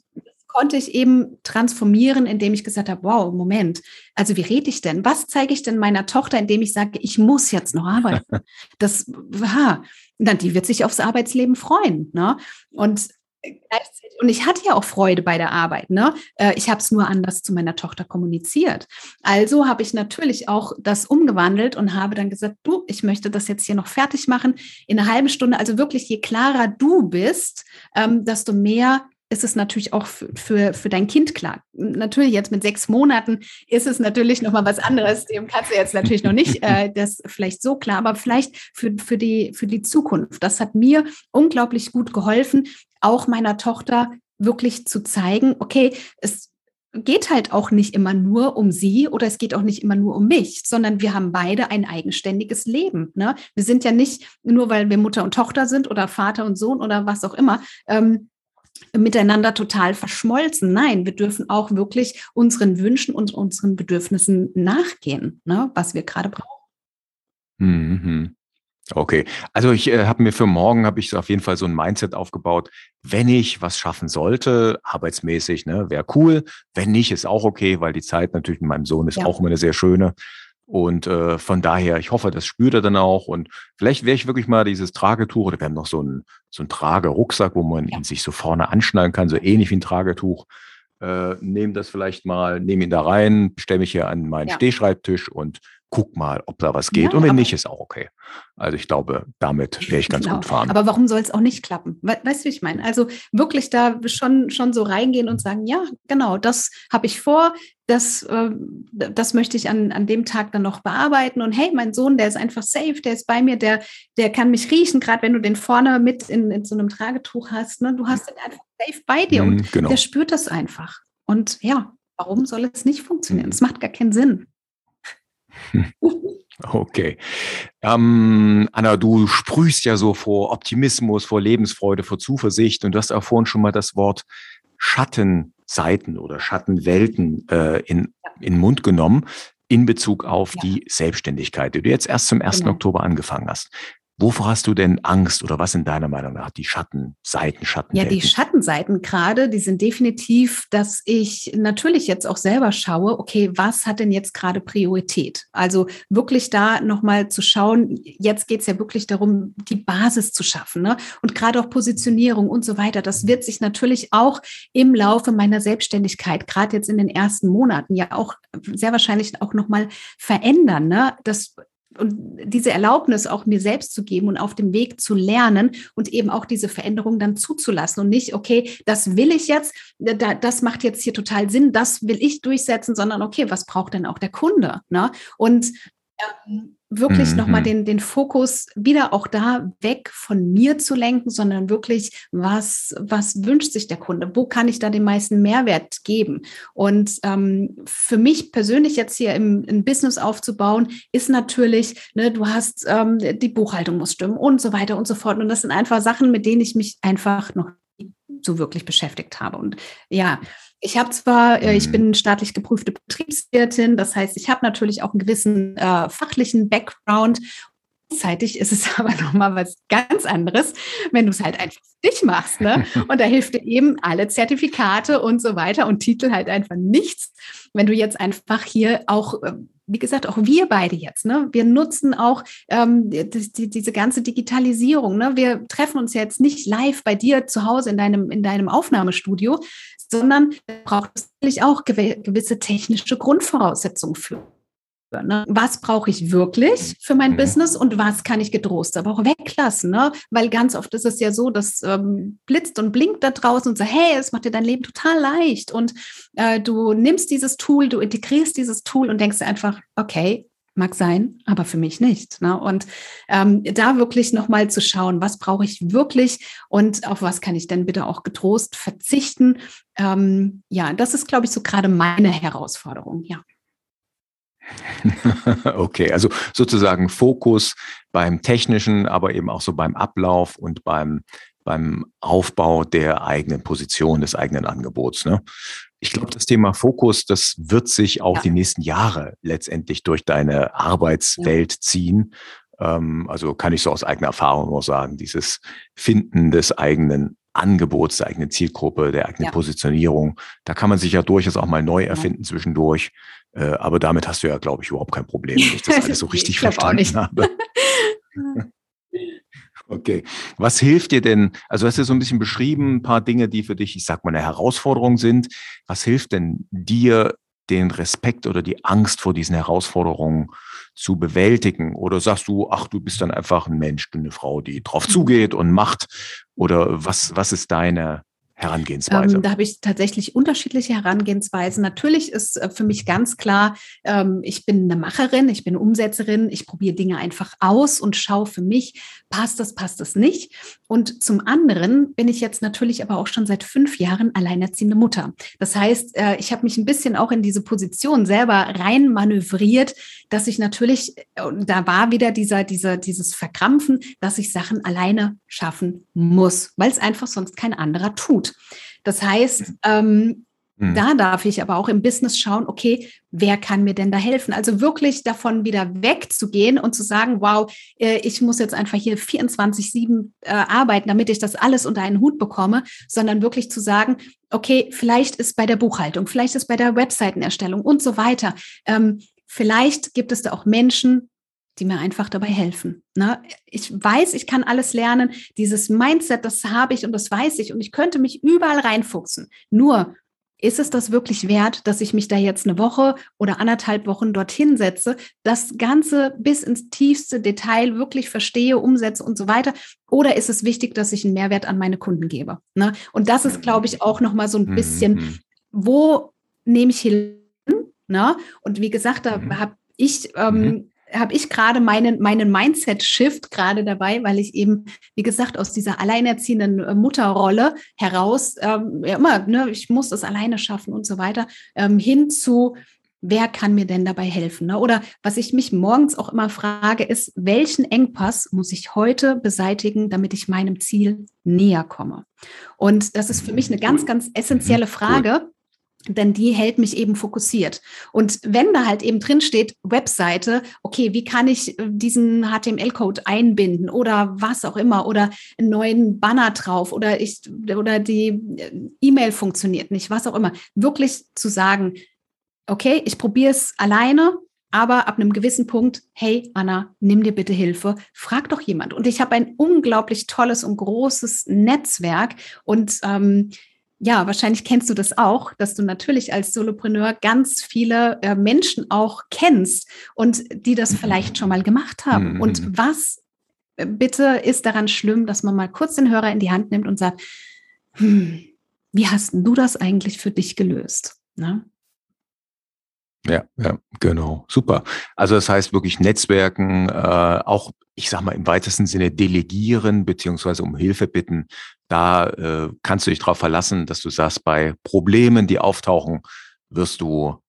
S2: konnte ich eben transformieren, indem ich gesagt habe, wow, Moment, also wie rede ich denn? Was zeige ich denn meiner Tochter, indem ich sage, ich muss jetzt noch arbeiten? <laughs> Das, ha, dann die wird sich aufs Arbeitsleben freuen. Ne? Und und ich hatte ja auch Freude bei der Arbeit. Ne? Äh, ich habe es nur anders zu meiner Tochter kommuniziert. Also habe ich natürlich auch das umgewandelt und habe dann gesagt, du, ich möchte das jetzt hier noch fertig machen in einer halben Stunde. Also wirklich, je klarer du bist, ähm, desto mehr ist es natürlich auch für, für, für dein Kind klar. Natürlich jetzt mit sechs Monaten ist es natürlich noch mal was anderes. Dem kannst du jetzt natürlich noch nicht <laughs> äh, das vielleicht so klar, aber vielleicht für, für, die, für die Zukunft. Das hat mir unglaublich gut geholfen, auch meiner Tochter wirklich zu zeigen, okay, es geht halt auch nicht immer nur um sie oder es geht auch nicht immer nur um mich, sondern wir haben beide ein eigenständiges Leben. Ne? Wir sind ja nicht nur, weil wir Mutter und Tochter sind oder Vater und Sohn oder was auch immer, ähm, miteinander total verschmolzen. Nein, wir dürfen auch wirklich unseren Wünschen und unseren Bedürfnissen nachgehen, ne, was wir gerade brauchen.
S1: Mhm. Okay, also ich äh, habe mir für morgen habe ich so auf jeden Fall so ein Mindset aufgebaut. Wenn ich was schaffen sollte, arbeitsmäßig, ne, wäre cool. Wenn nicht, ist auch okay, weil die Zeit natürlich mit meinem Sohn ist ja. auch immer eine sehr schöne. Und äh, von daher, ich hoffe, das spürt er dann auch. Und vielleicht werde ich wirklich mal dieses Tragetuch oder wir haben noch so einen so einen Tragerucksack, wo man ihn sich so vorne anschnallen kann, so ähnlich wie ein Tragetuch. Äh, nehme das vielleicht mal, nehme ihn da rein, stelle mich hier an meinen ja. Stehschreibtisch und guck mal, ob da was geht. Ja, und wenn nicht, ist auch okay. Also ich glaube, damit werde ich ganz genau. gut fahren.
S2: Aber warum soll es auch nicht klappen? Weißt du, wie ich meine? Also wirklich da schon, schon so reingehen und sagen, ja, genau, das habe ich vor, das, äh, das möchte ich an, an dem Tag dann noch bearbeiten. Und hey, mein Sohn, der ist einfach safe, der ist bei mir, der, der kann mich riechen, gerade wenn du den vorne mit in, in so einem Tragetuch hast. Ne? Du hast den einfach safe bei dir und mhm, genau. der spürt das einfach. Und ja, warum soll es nicht funktionieren? Es macht gar keinen Sinn. <laughs>
S1: Okay. Ähm, Anna, du sprühst ja so vor Optimismus, vor Lebensfreude, vor Zuversicht und du hast auch vorhin schon mal das Wort Schattenseiten oder Schattenwelten äh, in, in den Mund genommen in Bezug auf ja. die Selbstständigkeit, die du jetzt erst zum 1. Genau. Oktober angefangen hast. Wovor hast du denn Angst oder was in deiner Meinung nach die Schattenseiten, Schatten?
S2: Ja, die Schattenseiten gerade, die sind definitiv, dass ich natürlich jetzt auch selber schaue, okay, was hat denn jetzt gerade Priorität? Also wirklich da nochmal zu schauen, jetzt geht es ja wirklich darum, die Basis zu schaffen ne? und gerade auch Positionierung und so weiter. Das wird sich natürlich auch im Laufe meiner Selbstständigkeit, gerade jetzt in den ersten Monaten, ja auch sehr wahrscheinlich auch nochmal verändern. Ne? Das und diese Erlaubnis auch mir selbst zu geben und auf dem Weg zu lernen und eben auch diese Veränderung dann zuzulassen und nicht, okay, das will ich jetzt, das macht jetzt hier total Sinn, das will ich durchsetzen, sondern okay, was braucht denn auch der Kunde? Ne? Und ähm, wirklich mhm. nochmal den, den Fokus wieder auch da weg von mir zu lenken, sondern wirklich, was, was wünscht sich der Kunde? Wo kann ich da den meisten Mehrwert geben? Und ähm, für mich persönlich jetzt hier im, ein Business aufzubauen, ist natürlich, ne, du hast ähm, die Buchhaltung muss stimmen und so weiter und so fort. Und das sind einfach Sachen, mit denen ich mich einfach noch so wirklich beschäftigt habe. Und ja, ich habe zwar, äh, ich mhm. bin staatlich geprüfte Betriebswirtin, das heißt, ich habe natürlich auch einen gewissen äh, fachlichen Background. Gleichzeitig ist es <laughs> aber nochmal was ganz anderes, wenn du es halt einfach für dich machst. Ne? <laughs> Und da hilft dir eben alle Zertifikate und so weiter und Titel halt einfach nichts. Wenn du jetzt einfach hier auch äh, wie gesagt, auch wir beide jetzt, ne? Wir nutzen auch ähm, die, die, diese ganze Digitalisierung. Ne? Wir treffen uns jetzt nicht live bei dir zu Hause in deinem, in deinem Aufnahmestudio, sondern braucht es natürlich auch gewisse technische Grundvoraussetzungen für. Ne? Was brauche ich wirklich für mein mhm. Business und was kann ich gedrost aber auch weglassen? Ne? Weil ganz oft ist es ja so, dass ähm, blitzt und blinkt da draußen und sagt, hey, es macht dir dein Leben total leicht. Und äh, du nimmst dieses Tool, du integrierst dieses Tool und denkst einfach, okay, mag sein, aber für mich nicht. Ne? Und ähm, da wirklich nochmal zu schauen, was brauche ich wirklich und auf was kann ich denn bitte auch getrost verzichten. Ähm, ja, das ist, glaube ich, so gerade meine Herausforderung, ja. <laughs>
S1: Okay, also sozusagen Fokus beim technischen, aber eben auch so beim Ablauf und beim, beim Aufbau der eigenen Position, des eigenen Angebots. Ne? Ich glaube, das Thema Fokus, das wird sich auch ja. die nächsten Jahre letztendlich durch deine Arbeitswelt ja. ziehen. Ähm, also kann ich so aus eigener Erfahrung nur sagen, dieses Finden des eigenen Angebots, der eigenen Zielgruppe, der eigenen ja. Positionierung, da kann man sich ja durchaus auch mal neu erfinden zwischendurch. Äh, aber damit hast du ja, glaube ich, überhaupt kein Problem, wenn ich das <laughs> alles so richtig verstanden habe. <laughs> <laughs> Okay. Was hilft dir denn? Also hast du so ein bisschen beschrieben, ein paar Dinge, die für dich, ich sag mal, eine Herausforderung sind. Was hilft denn dir, den Respekt oder die Angst vor diesen Herausforderungen zu bewältigen? Oder sagst du, ach, du bist dann einfach ein Mensch, eine Frau, die drauf zugeht und macht? Oder was, was ist deine, Herangehensweise?
S2: Ähm, da habe ich tatsächlich unterschiedliche Herangehensweisen. Natürlich ist äh, für mich ganz klar, ähm, ich bin eine Macherin, ich bin Umsetzerin, ich probiere Dinge einfach aus und schaue für mich, passt das, passt das nicht. Und zum anderen bin ich jetzt natürlich aber auch schon seit fünf Jahren alleinerziehende Mutter. Das heißt, äh, ich habe mich ein bisschen auch in diese Position selber rein manövriert, dass ich natürlich, da war wieder dieser, dieser, dieses Verkrampfen, dass ich Sachen alleine schaffen muss, weil es einfach sonst kein anderer tut. Das heißt, ähm, mhm. da darf ich aber auch im Business schauen, okay, wer kann mir denn da helfen? Also wirklich davon wieder wegzugehen und zu sagen, wow, äh, ich muss jetzt einfach hier 24-7 äh, arbeiten, damit ich das alles unter einen Hut bekomme, sondern wirklich zu sagen, okay, vielleicht ist bei der Buchhaltung, vielleicht ist bei der Webseitenerstellung und so weiter. Ähm, vielleicht gibt es da auch Menschen, die mir einfach dabei helfen. Ne? Ich weiß, ich kann alles lernen. Dieses Mindset, das habe ich und das weiß ich und ich könnte mich überall reinfuchsen. Nur ist es das wirklich wert, dass ich mich da jetzt eine Woche oder anderthalb Wochen dorthin setze, das Ganze bis ins tiefste Detail wirklich verstehe, umsetze und so weiter? Oder ist es wichtig, dass ich einen Mehrwert an meine Kunden gebe? Ne? Und das ist, glaube ich, auch nochmal so ein mhm, bisschen, mhm. wo nehme ich hin? Ne? Und wie gesagt, da mhm. habe ich ähm, habe ich gerade meinen, meinen Mindset-Shift gerade dabei, weil ich eben, wie gesagt, aus dieser alleinerziehenden äh, Mutterrolle heraus, ähm, ja immer, ne, ich muss das alleine schaffen und so weiter, ähm, hin zu, wer kann mir denn dabei helfen? Ne? Oder was ich mich morgens auch immer frage, ist, welchen Engpass muss ich heute beseitigen, damit ich meinem Ziel näher komme? Und das ist für mich eine ganz, ganz essentielle Frage denn die hält mich eben fokussiert. Und wenn da halt eben drin steht, Webseite, okay, wie kann ich äh, diesen HTML-Code einbinden oder was auch immer oder einen neuen Banner drauf oder ich oder die äh, E-Mail funktioniert nicht, was auch immer, wirklich zu sagen, okay, ich probiere es alleine, aber ab einem gewissen Punkt, hey Anna, nimm dir bitte Hilfe, frag doch jemand. Und ich habe ein unglaublich tolles und großes Netzwerk und ähm, ja, wahrscheinlich kennst du das auch, dass du natürlich als Solopreneur ganz viele äh, Menschen auch kennst und die das vielleicht schon mal gemacht haben. Mhm. Und was äh, bitte ist daran schlimm, dass man mal kurz den Hörer in die Hand nimmt und sagt, hm, wie hast du das eigentlich für dich gelöst? Ne?
S1: Ja, ja, genau. Super. Also das heißt wirklich Netzwerken, äh, auch, ich sag mal, im weitesten Sinne delegieren, beziehungsweise um Hilfe bitten. Da äh, kannst du dich darauf verlassen, dass du sagst, bei Problemen, die auftauchen, wirst du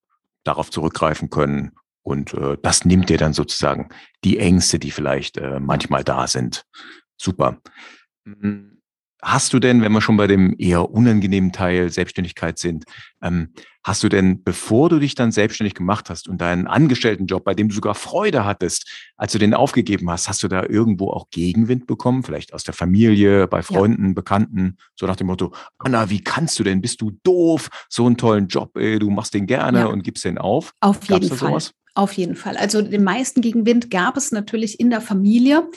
S1: darauf zurückgreifen können. Und äh, das nimmt dir dann sozusagen die Ängste, die vielleicht äh, manchmal da sind. Super. Hm. Hast du denn, wenn wir schon bei dem eher unangenehmen Teil Selbstständigkeit sind, ähm, hast du denn, bevor du dich dann selbstständig gemacht hast und deinen Angestelltenjob, bei dem du sogar Freude hattest, als du den aufgegeben hast, hast du da irgendwo auch Gegenwind bekommen? Vielleicht aus der Familie, bei Freunden, ja. Bekannten, so nach dem Motto, Anna, wie kannst du denn? Bist du doof? So einen tollen Job, ey, du machst den gerne ja. und gibst den auf.
S2: Auf jeden Fall. Sowas? Auf jeden Fall. Also den meisten Gegenwind gab es natürlich in der Familie.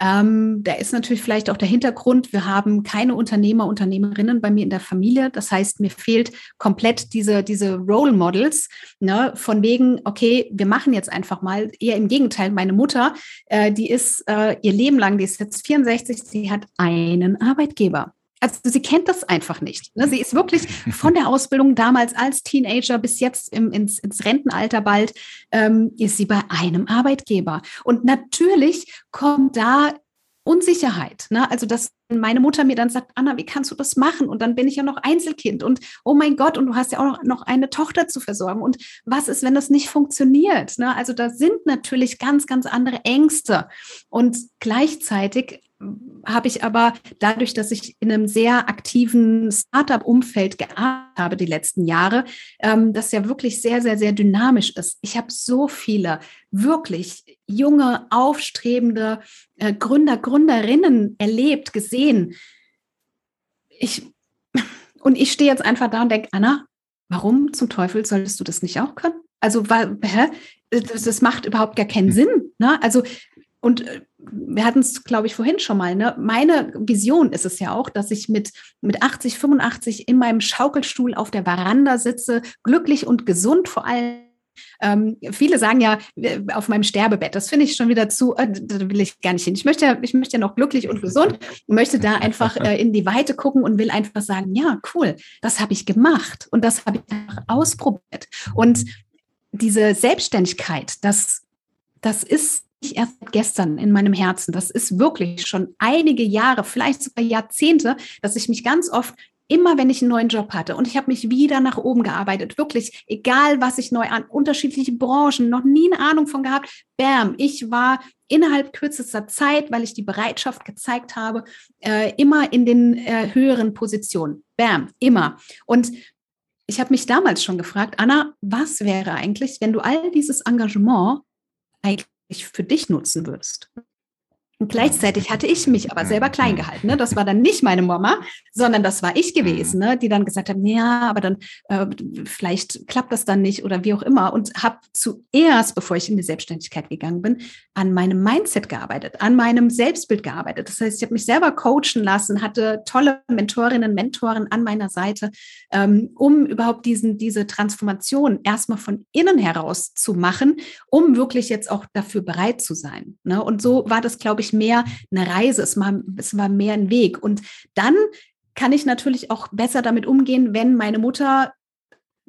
S2: Ähm, da ist natürlich vielleicht auch der Hintergrund, wir haben keine Unternehmer, Unternehmerinnen bei mir in der Familie. Das heißt, mir fehlt komplett diese, diese Role Models, ne, von wegen, okay, wir machen jetzt einfach mal. Eher im Gegenteil, meine Mutter, äh, die ist äh, ihr Leben lang, die ist jetzt 64, sie hat einen Arbeitgeber. Also sie kennt das einfach nicht. Ne? Sie ist wirklich <laughs> von der Ausbildung damals als Teenager bis jetzt im, ins, ins Rentenalter bald, ähm, ist sie bei einem Arbeitgeber. Und natürlich kommt da Unsicherheit. Ne? Also, dass meine Mutter mir dann sagt, Anna, wie kannst du das machen? Und dann bin ich ja noch Einzelkind und oh mein Gott, und du hast ja auch noch eine Tochter zu versorgen. Und was ist, wenn das nicht funktioniert? Ne? Also, da sind natürlich ganz, ganz andere Ängste. Und gleichzeitig habe ich aber dadurch, dass ich in einem sehr aktiven Startup-Umfeld gearbeitet habe die letzten Jahre, ähm, das ja wirklich sehr, sehr, sehr dynamisch ist. Ich habe so viele wirklich junge, aufstrebende äh, Gründer, Gründerinnen erlebt, gesehen. Ich, <laughs> und ich stehe jetzt einfach da und denke, Anna, warum zum Teufel solltest du das nicht auch können? Also, weil, hä? Das, das macht überhaupt gar keinen Sinn. Ne? Also, und äh, wir hatten es, glaube ich, vorhin schon mal. Ne? Meine Vision ist es ja auch, dass ich mit, mit 80, 85 in meinem Schaukelstuhl auf der Veranda sitze, glücklich und gesund vor allem. Ähm, viele sagen ja äh, auf meinem Sterbebett, das finde ich schon wieder zu, äh, da will ich gar nicht hin. Ich möchte, ich möchte ja noch glücklich und gesund, möchte da einfach äh, in die Weite gucken und will einfach sagen, ja, cool, das habe ich gemacht und das habe ich einfach ausprobiert. Und diese Selbstständigkeit, das, das ist erst gestern in meinem Herzen. Das ist wirklich schon einige Jahre, vielleicht sogar Jahrzehnte, dass ich mich ganz oft immer wenn ich einen neuen Job hatte und ich habe mich wieder nach oben gearbeitet, wirklich, egal was ich neu an, unterschiedliche Branchen, noch nie eine Ahnung von gehabt, bam, ich war innerhalb kürzester Zeit, weil ich die Bereitschaft gezeigt habe, äh, immer in den äh, höheren Positionen, bam, immer. Und ich habe mich damals schon gefragt, Anna, was wäre eigentlich, wenn du all dieses Engagement eigentlich für dich nutzen würdest. Und gleichzeitig hatte ich mich aber selber klein gehalten. Ne? Das war dann nicht meine Mama, sondern das war ich gewesen, ne? die dann gesagt hat, ja, aber dann äh, vielleicht klappt das dann nicht oder wie auch immer. Und habe zuerst, bevor ich in die Selbstständigkeit gegangen bin, an meinem Mindset gearbeitet, an meinem Selbstbild gearbeitet. Das heißt, ich habe mich selber coachen lassen, hatte tolle Mentorinnen, Mentoren an meiner Seite, ähm, um überhaupt diesen, diese Transformation erstmal von innen heraus zu machen, um wirklich jetzt auch dafür bereit zu sein. Ne? Und so war das, glaube ich, mehr eine Reise, es war, es war mehr ein Weg. Und dann kann ich natürlich auch besser damit umgehen, wenn meine Mutter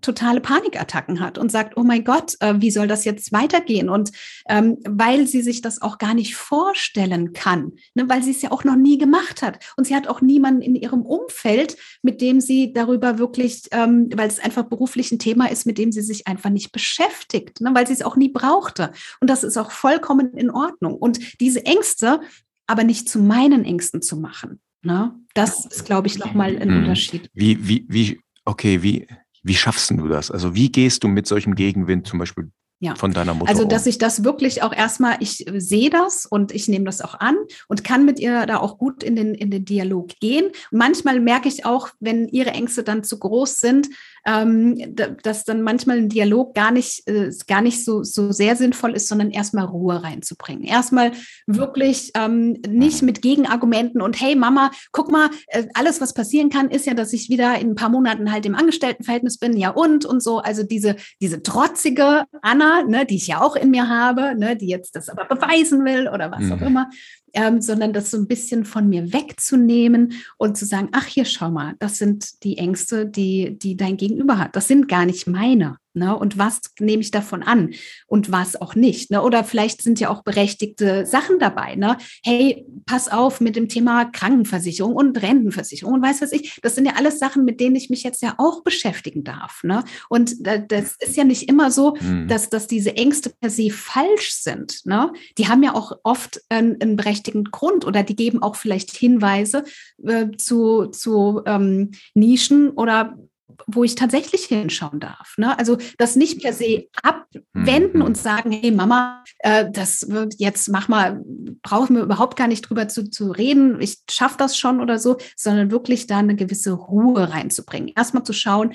S2: totale Panikattacken hat und sagt, oh mein Gott, äh, wie soll das jetzt weitergehen? Und ähm, weil sie sich das auch gar nicht vorstellen kann, ne, weil sie es ja auch noch nie gemacht hat. Und sie hat auch niemanden in ihrem Umfeld, mit dem sie darüber wirklich, ähm, weil es einfach beruflich ein Thema ist, mit dem sie sich einfach nicht beschäftigt, ne, weil sie es auch nie brauchte. Und das ist auch vollkommen in Ordnung. Und diese Ängste aber nicht zu meinen Ängsten zu machen. Ne? Das ist, glaube ich, nochmal ein hm. Unterschied.
S1: Wie, wie, wie, okay, wie, wie schaffst du das? Also wie gehst du mit solchem Gegenwind zum Beispiel ja. von deiner Mutter.
S2: Also, dass ich das wirklich auch erstmal, ich sehe das und ich nehme das auch an und kann mit ihr da auch gut in den, in den Dialog gehen. Und manchmal merke ich auch, wenn ihre Ängste dann zu groß sind, ähm, dass dann manchmal ein Dialog gar nicht, äh, gar nicht so, so sehr sinnvoll ist, sondern erstmal Ruhe reinzubringen. Erstmal wirklich ähm, nicht mit Gegenargumenten und hey Mama, guck mal, äh, alles, was passieren kann, ist ja, dass ich wieder in ein paar Monaten halt im Angestelltenverhältnis bin, ja und und so. Also diese, diese trotzige Anna, ne, die ich ja auch in mir habe, ne, die jetzt das aber beweisen will oder was mhm. auch immer ähm, sondern das so ein bisschen von mir wegzunehmen und zu sagen, ach hier, schau mal, das sind die Ängste, die, die dein Gegenüber hat. Das sind gar nicht meine. Ne? Und was nehme ich davon an und was auch nicht? Ne? Oder vielleicht sind ja auch berechtigte Sachen dabei. Ne? Hey, pass auf mit dem Thema Krankenversicherung und Rentenversicherung und weiß was ich. Das sind ja alles Sachen, mit denen ich mich jetzt ja auch beschäftigen darf. Ne? Und das ist ja nicht immer so, mhm. dass, dass diese Ängste per se falsch sind. Ne? Die haben ja auch oft einen, einen berechtigten Grund oder die geben auch vielleicht Hinweise äh, zu, zu ähm, Nischen oder wo ich tatsächlich hinschauen darf. Ne? Also das nicht per se abwenden mhm. und sagen, hey Mama, äh, das wird jetzt mach mal, brauchen wir überhaupt gar nicht drüber zu, zu reden, ich schaffe das schon oder so, sondern wirklich da eine gewisse Ruhe reinzubringen. Erstmal zu schauen,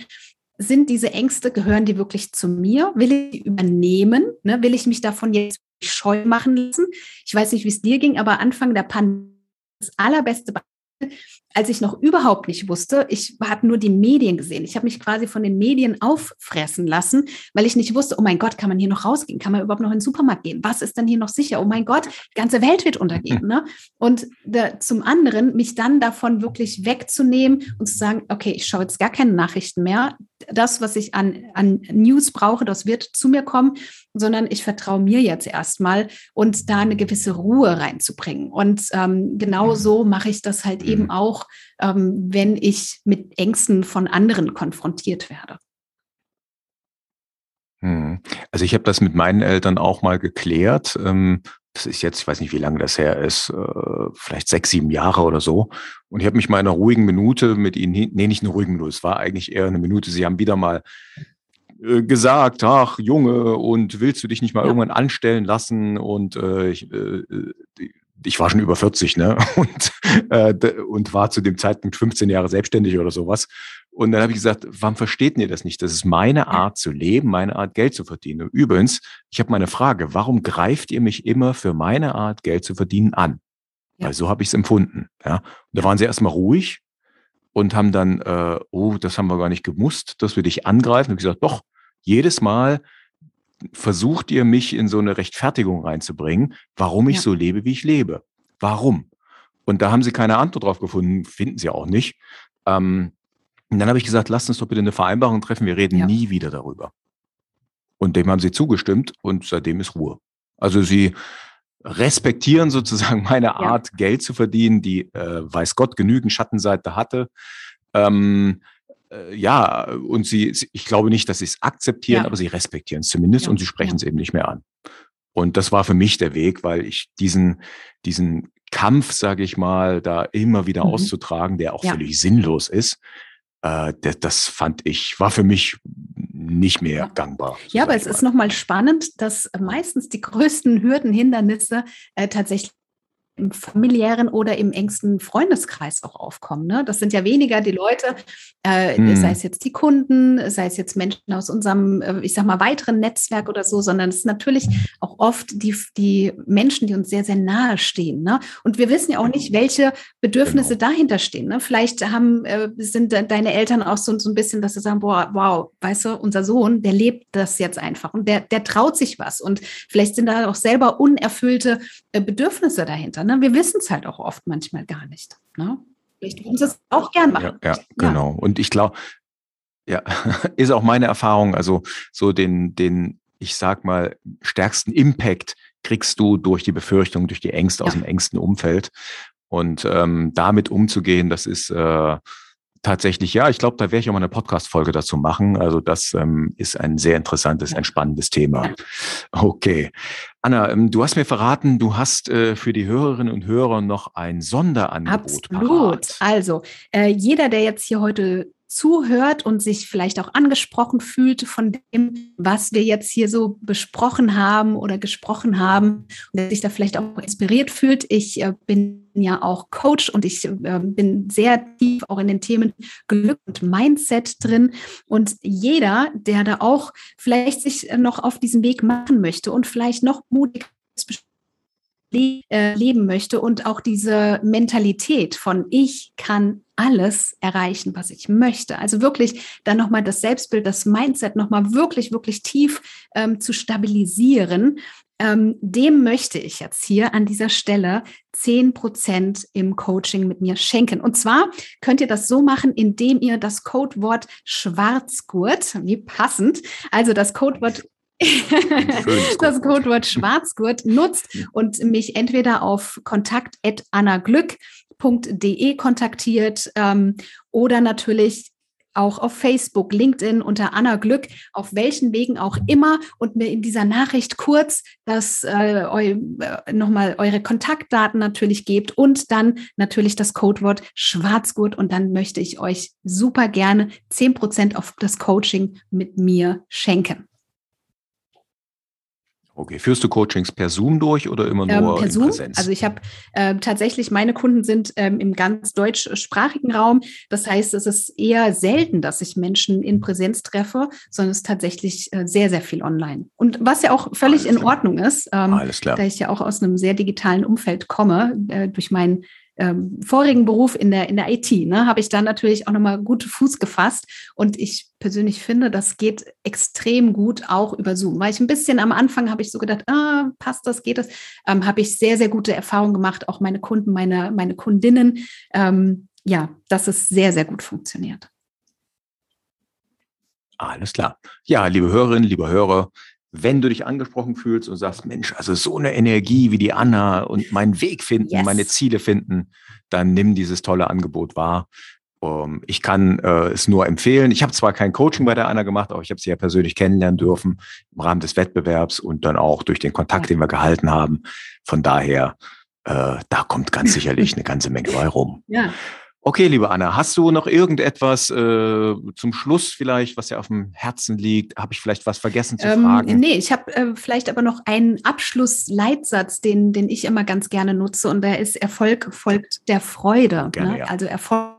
S2: sind diese Ängste, gehören die wirklich zu mir? Will ich die übernehmen? Ne? Will ich mich davon jetzt scheu machen lassen? Ich weiß nicht, wie es dir ging, aber Anfang der Pandemie das allerbeste Beispiel, als ich noch überhaupt nicht wusste, ich habe nur die Medien gesehen. Ich habe mich quasi von den Medien auffressen lassen, weil ich nicht wusste, oh mein Gott, kann man hier noch rausgehen? Kann man überhaupt noch in den Supermarkt gehen? Was ist denn hier noch sicher? Oh mein Gott, die ganze Welt wird untergehen. Ne? Und da, zum anderen, mich dann davon wirklich wegzunehmen und zu sagen, okay, ich schaue jetzt gar keine Nachrichten mehr. Das, was ich an, an News brauche, das wird zu mir kommen, sondern ich vertraue mir jetzt erstmal und da eine gewisse Ruhe reinzubringen. Und ähm, genau mhm. so mache ich das halt eben mhm. auch ähm, wenn ich mit Ängsten von anderen konfrontiert werde.
S1: Hm. Also ich habe das mit meinen Eltern auch mal geklärt. Ähm, das ist jetzt, ich weiß nicht, wie lange das her ist, äh, vielleicht sechs, sieben Jahre oder so. Und ich habe mich mal in einer ruhigen Minute mit ihnen, nee, nicht eine ruhigen Minute, es war eigentlich eher eine Minute. Sie haben wieder mal äh, gesagt, ach Junge, und willst du dich nicht mal ja. irgendwann anstellen lassen? Und äh, ich, äh, ich war schon über 40, ne? <laughs> Und, äh, und war zu dem Zeitpunkt 15 Jahre selbstständig oder sowas. Und dann habe ich gesagt, warum versteht ihr das nicht? Das ist meine Art zu leben, meine Art Geld zu verdienen. Und übrigens, ich habe meine Frage, warum greift ihr mich immer für meine Art Geld zu verdienen an? Ja. Weil so habe ich es empfunden. Ja? Und da waren sie erstmal ruhig und haben dann, äh, oh, das haben wir gar nicht gemusst, dass wir dich angreifen. Und ich gesagt, doch, jedes Mal, versucht ihr mich in so eine Rechtfertigung reinzubringen, warum ich ja. so lebe, wie ich lebe. Warum? Und da haben sie keine Antwort drauf gefunden, finden sie auch nicht. Ähm, und dann habe ich gesagt, lasst uns doch bitte eine Vereinbarung treffen, wir reden ja. nie wieder darüber. Und dem haben sie zugestimmt und seitdem ist Ruhe. Also sie respektieren sozusagen <laughs> meine ja. Art, Geld zu verdienen, die, äh, weiß Gott, genügend Schattenseite hatte. Ähm, äh, ja, und sie, ich glaube nicht, dass sie es akzeptieren, ja. aber sie respektieren es zumindest ja. und sie sprechen es eben nicht mehr an. Und das war für mich der Weg, weil ich diesen, diesen Kampf, sage ich mal, da immer wieder mhm. auszutragen, der auch ja. völlig sinnlos ist, äh, das, das fand ich, war für mich nicht mehr gangbar.
S2: Ja, aber es mal. ist nochmal spannend, dass meistens die größten Hürden, Hindernisse äh, tatsächlich im familiären oder im engsten Freundeskreis auch aufkommen. Ne? Das sind ja weniger die Leute, äh, hm. sei es jetzt die Kunden, sei es jetzt Menschen aus unserem, äh, ich sag mal, weiteren Netzwerk oder so, sondern es sind natürlich auch oft die, die Menschen, die uns sehr, sehr nahe stehen. Ne? Und wir wissen ja auch nicht, welche Bedürfnisse genau. dahinter stehen. Ne? Vielleicht haben, äh, sind deine Eltern auch so, so ein bisschen, dass sie sagen, boah, wow, weißt du, unser Sohn, der lebt das jetzt einfach und der, der traut sich was. Und vielleicht sind da auch selber unerfüllte Bedürfnisse dahinter. Ne? Wir wissen es halt auch oft manchmal gar nicht. Ne? Vielleicht würden sie es auch gern machen.
S1: Ja, ja genau. Und ich glaube, ja, <laughs> ist auch meine Erfahrung, also so den, den, ich sag mal, stärksten Impact kriegst du durch die Befürchtung, durch die Ängste ja. aus dem engsten Umfeld. Und ähm, damit umzugehen, das ist äh, tatsächlich, ja, ich glaube, da werde ich auch mal eine Podcast-Folge dazu machen. Also das ähm, ist ein sehr interessantes, entspannendes Thema. Okay. Anna, ähm, du hast mir verraten, du hast äh, für die Hörerinnen und Hörer noch ein Sonderangebot.
S2: Absolut. Parat. Also, äh, jeder, der jetzt hier heute zuhört und sich vielleicht auch angesprochen fühlt von dem, was wir jetzt hier so besprochen haben oder gesprochen haben und sich da vielleicht auch inspiriert fühlt. Ich äh, bin ja auch Coach und ich äh, bin sehr tief auch in den Themen Glück und Mindset drin. Und jeder, der da auch vielleicht sich noch auf diesen Weg machen möchte und vielleicht noch mutig äh, leben möchte und auch diese Mentalität von ich kann alles erreichen, was ich möchte. Also wirklich dann nochmal das Selbstbild, das Mindset nochmal wirklich, wirklich tief ähm, zu stabilisieren. Ähm, dem möchte ich jetzt hier an dieser Stelle zehn Prozent im Coaching mit mir schenken. Und zwar könnt ihr das so machen, indem ihr das Codewort Schwarzgurt, wie passend, also das Codewort <laughs> das Codewort Schwarzgurt nutzt und mich entweder auf kontakt.annaglück.de kontaktiert ähm, oder natürlich auch auf Facebook, LinkedIn unter Anna Glück, auf welchen Wegen auch immer und mir in dieser Nachricht kurz das äh, eu, äh, nochmal eure Kontaktdaten natürlich gebt und dann natürlich das Codewort Schwarzgurt und dann möchte ich euch super gerne zehn Prozent auf das Coaching mit mir schenken.
S1: Okay, führst du Coachings per Zoom durch oder immer nur ähm, per Zoom? Präsenz?
S2: Also ich habe äh, tatsächlich, meine Kunden sind ähm, im ganz deutschsprachigen Raum. Das heißt, es ist eher selten, dass ich Menschen in Präsenz treffe, sondern es ist tatsächlich äh, sehr, sehr viel online. Und was ja auch völlig Alles in klar. Ordnung ist, ähm, da ich ja auch aus einem sehr digitalen Umfeld komme, äh, durch meinen ähm, vorigen Beruf in der, in der IT, ne, habe ich dann natürlich auch nochmal gut Fuß gefasst. Und ich persönlich finde, das geht extrem gut auch über Zoom. Weil ich ein bisschen am Anfang habe ich so gedacht, ah, passt das, geht das, ähm, habe ich sehr, sehr gute Erfahrungen gemacht, auch meine Kunden, meine, meine Kundinnen. Ähm, ja, dass es sehr, sehr gut funktioniert.
S1: Alles klar. Ja, liebe Hörerinnen, liebe Hörer, wenn du dich angesprochen fühlst und sagst, Mensch, also so eine Energie wie die Anna und meinen Weg finden, yes. meine Ziele finden, dann nimm dieses tolle Angebot wahr. Ähm, ich kann äh, es nur empfehlen. Ich habe zwar kein Coaching bei der Anna gemacht, aber ich habe sie ja persönlich kennenlernen dürfen im Rahmen des Wettbewerbs und dann auch durch den Kontakt, den wir gehalten haben. Von daher, äh, da kommt ganz sicherlich eine ganze Menge bei rum. Ja. Okay, liebe Anna, hast du noch irgendetwas äh, zum Schluss vielleicht, was dir auf dem Herzen liegt? Habe ich vielleicht was vergessen zu ähm, fragen?
S2: Nee, ich habe äh, vielleicht aber noch einen Abschlussleitsatz, den, den ich immer ganz gerne nutze und der ist Erfolg folgt der Freude. Gerne, ne? ja. Also Erfolg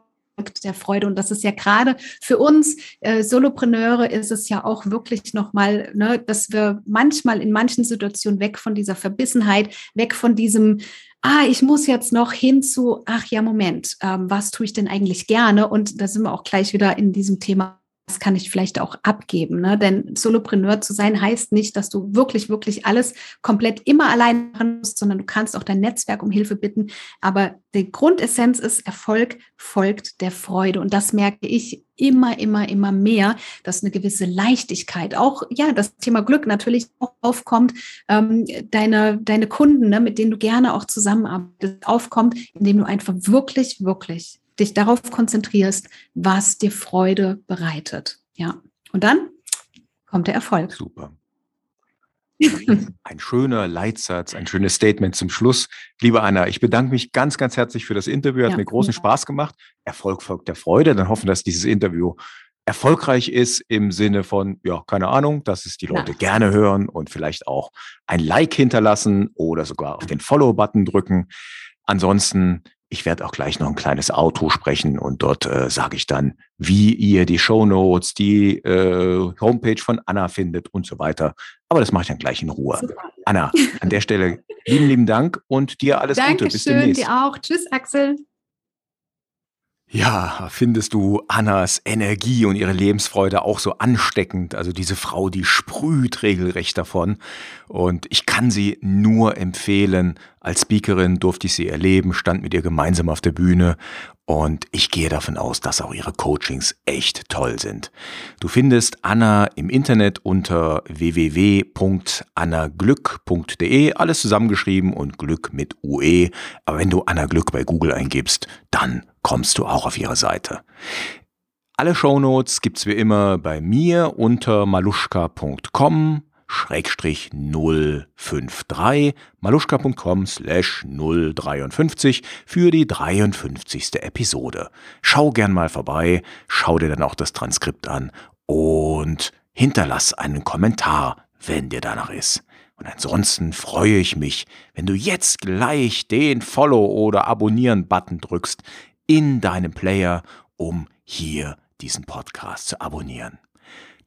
S2: der Freude. Und das ist ja gerade für uns äh, Solopreneure ist es ja auch wirklich nochmal, ne, dass wir manchmal in manchen Situationen weg von dieser Verbissenheit, weg von diesem ah, ich muss jetzt noch hin zu, ach ja, Moment, ähm, was tue ich denn eigentlich gerne? Und da sind wir auch gleich wieder in diesem Thema das kann ich vielleicht auch abgeben. Ne? Denn Solopreneur zu sein heißt nicht, dass du wirklich, wirklich alles komplett immer allein machen musst, sondern du kannst auch dein Netzwerk um Hilfe bitten. Aber die Grundessenz ist, Erfolg folgt der Freude. Und das merke ich immer, immer, immer mehr, dass eine gewisse Leichtigkeit, auch ja, das Thema Glück natürlich auch aufkommt, ähm, deine, deine Kunden, ne, mit denen du gerne auch zusammenarbeitest, aufkommt, indem du einfach wirklich, wirklich dich darauf konzentrierst, was dir Freude bereitet. Ja. Und dann kommt der Erfolg.
S1: Super. Ein schöner Leitsatz, ein schönes Statement zum Schluss. Liebe Anna, ich bedanke mich ganz, ganz herzlich für das Interview. Hat ja, mir großen ja. Spaß gemacht. Erfolg folgt der Freude. Dann hoffen, dass dieses Interview erfolgreich ist im Sinne von, ja, keine Ahnung, dass es die Leute ja. gerne hören und vielleicht auch ein Like hinterlassen oder sogar auf den Follow-Button drücken. Ansonsten ich werde auch gleich noch ein kleines Auto sprechen und dort äh, sage ich dann, wie ihr die Show Notes, die äh, Homepage von Anna findet und so weiter. Aber das mache ich dann gleich in Ruhe. Super. Anna, an der Stelle lieben, lieben Dank und dir alles Dankeschön, Gute. Bis demnächst.
S2: dir auch. Tschüss, Axel.
S1: Ja, findest du Annas Energie und ihre Lebensfreude auch so ansteckend? Also diese Frau, die sprüht regelrecht davon. Und ich kann sie nur empfehlen. Als Speakerin durfte ich sie erleben, stand mit ihr gemeinsam auf der Bühne. Und ich gehe davon aus, dass auch ihre Coachings echt toll sind. Du findest Anna im Internet unter www.annaglück.de, alles zusammengeschrieben und Glück mit UE. Aber wenn du Anna Glück bei Google eingibst, dann kommst du auch auf ihre Seite. Alle Shownotes gibt's wie immer bei mir unter maluschka.com 053 maluschka.com slash 053 für die 53. Episode. Schau gern mal vorbei, schau dir dann auch das Transkript an und hinterlass einen Kommentar, wenn dir danach ist. Und ansonsten freue ich mich, wenn du jetzt gleich den Follow- oder Abonnieren-Button drückst in deinem Player, um hier diesen Podcast zu abonnieren.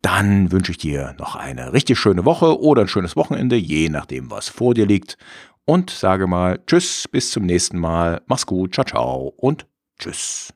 S1: Dann wünsche ich dir noch eine richtig schöne Woche oder ein schönes Wochenende, je nachdem, was vor dir liegt. Und sage mal Tschüss, bis zum nächsten Mal. Mach's gut, ciao, ciao und Tschüss.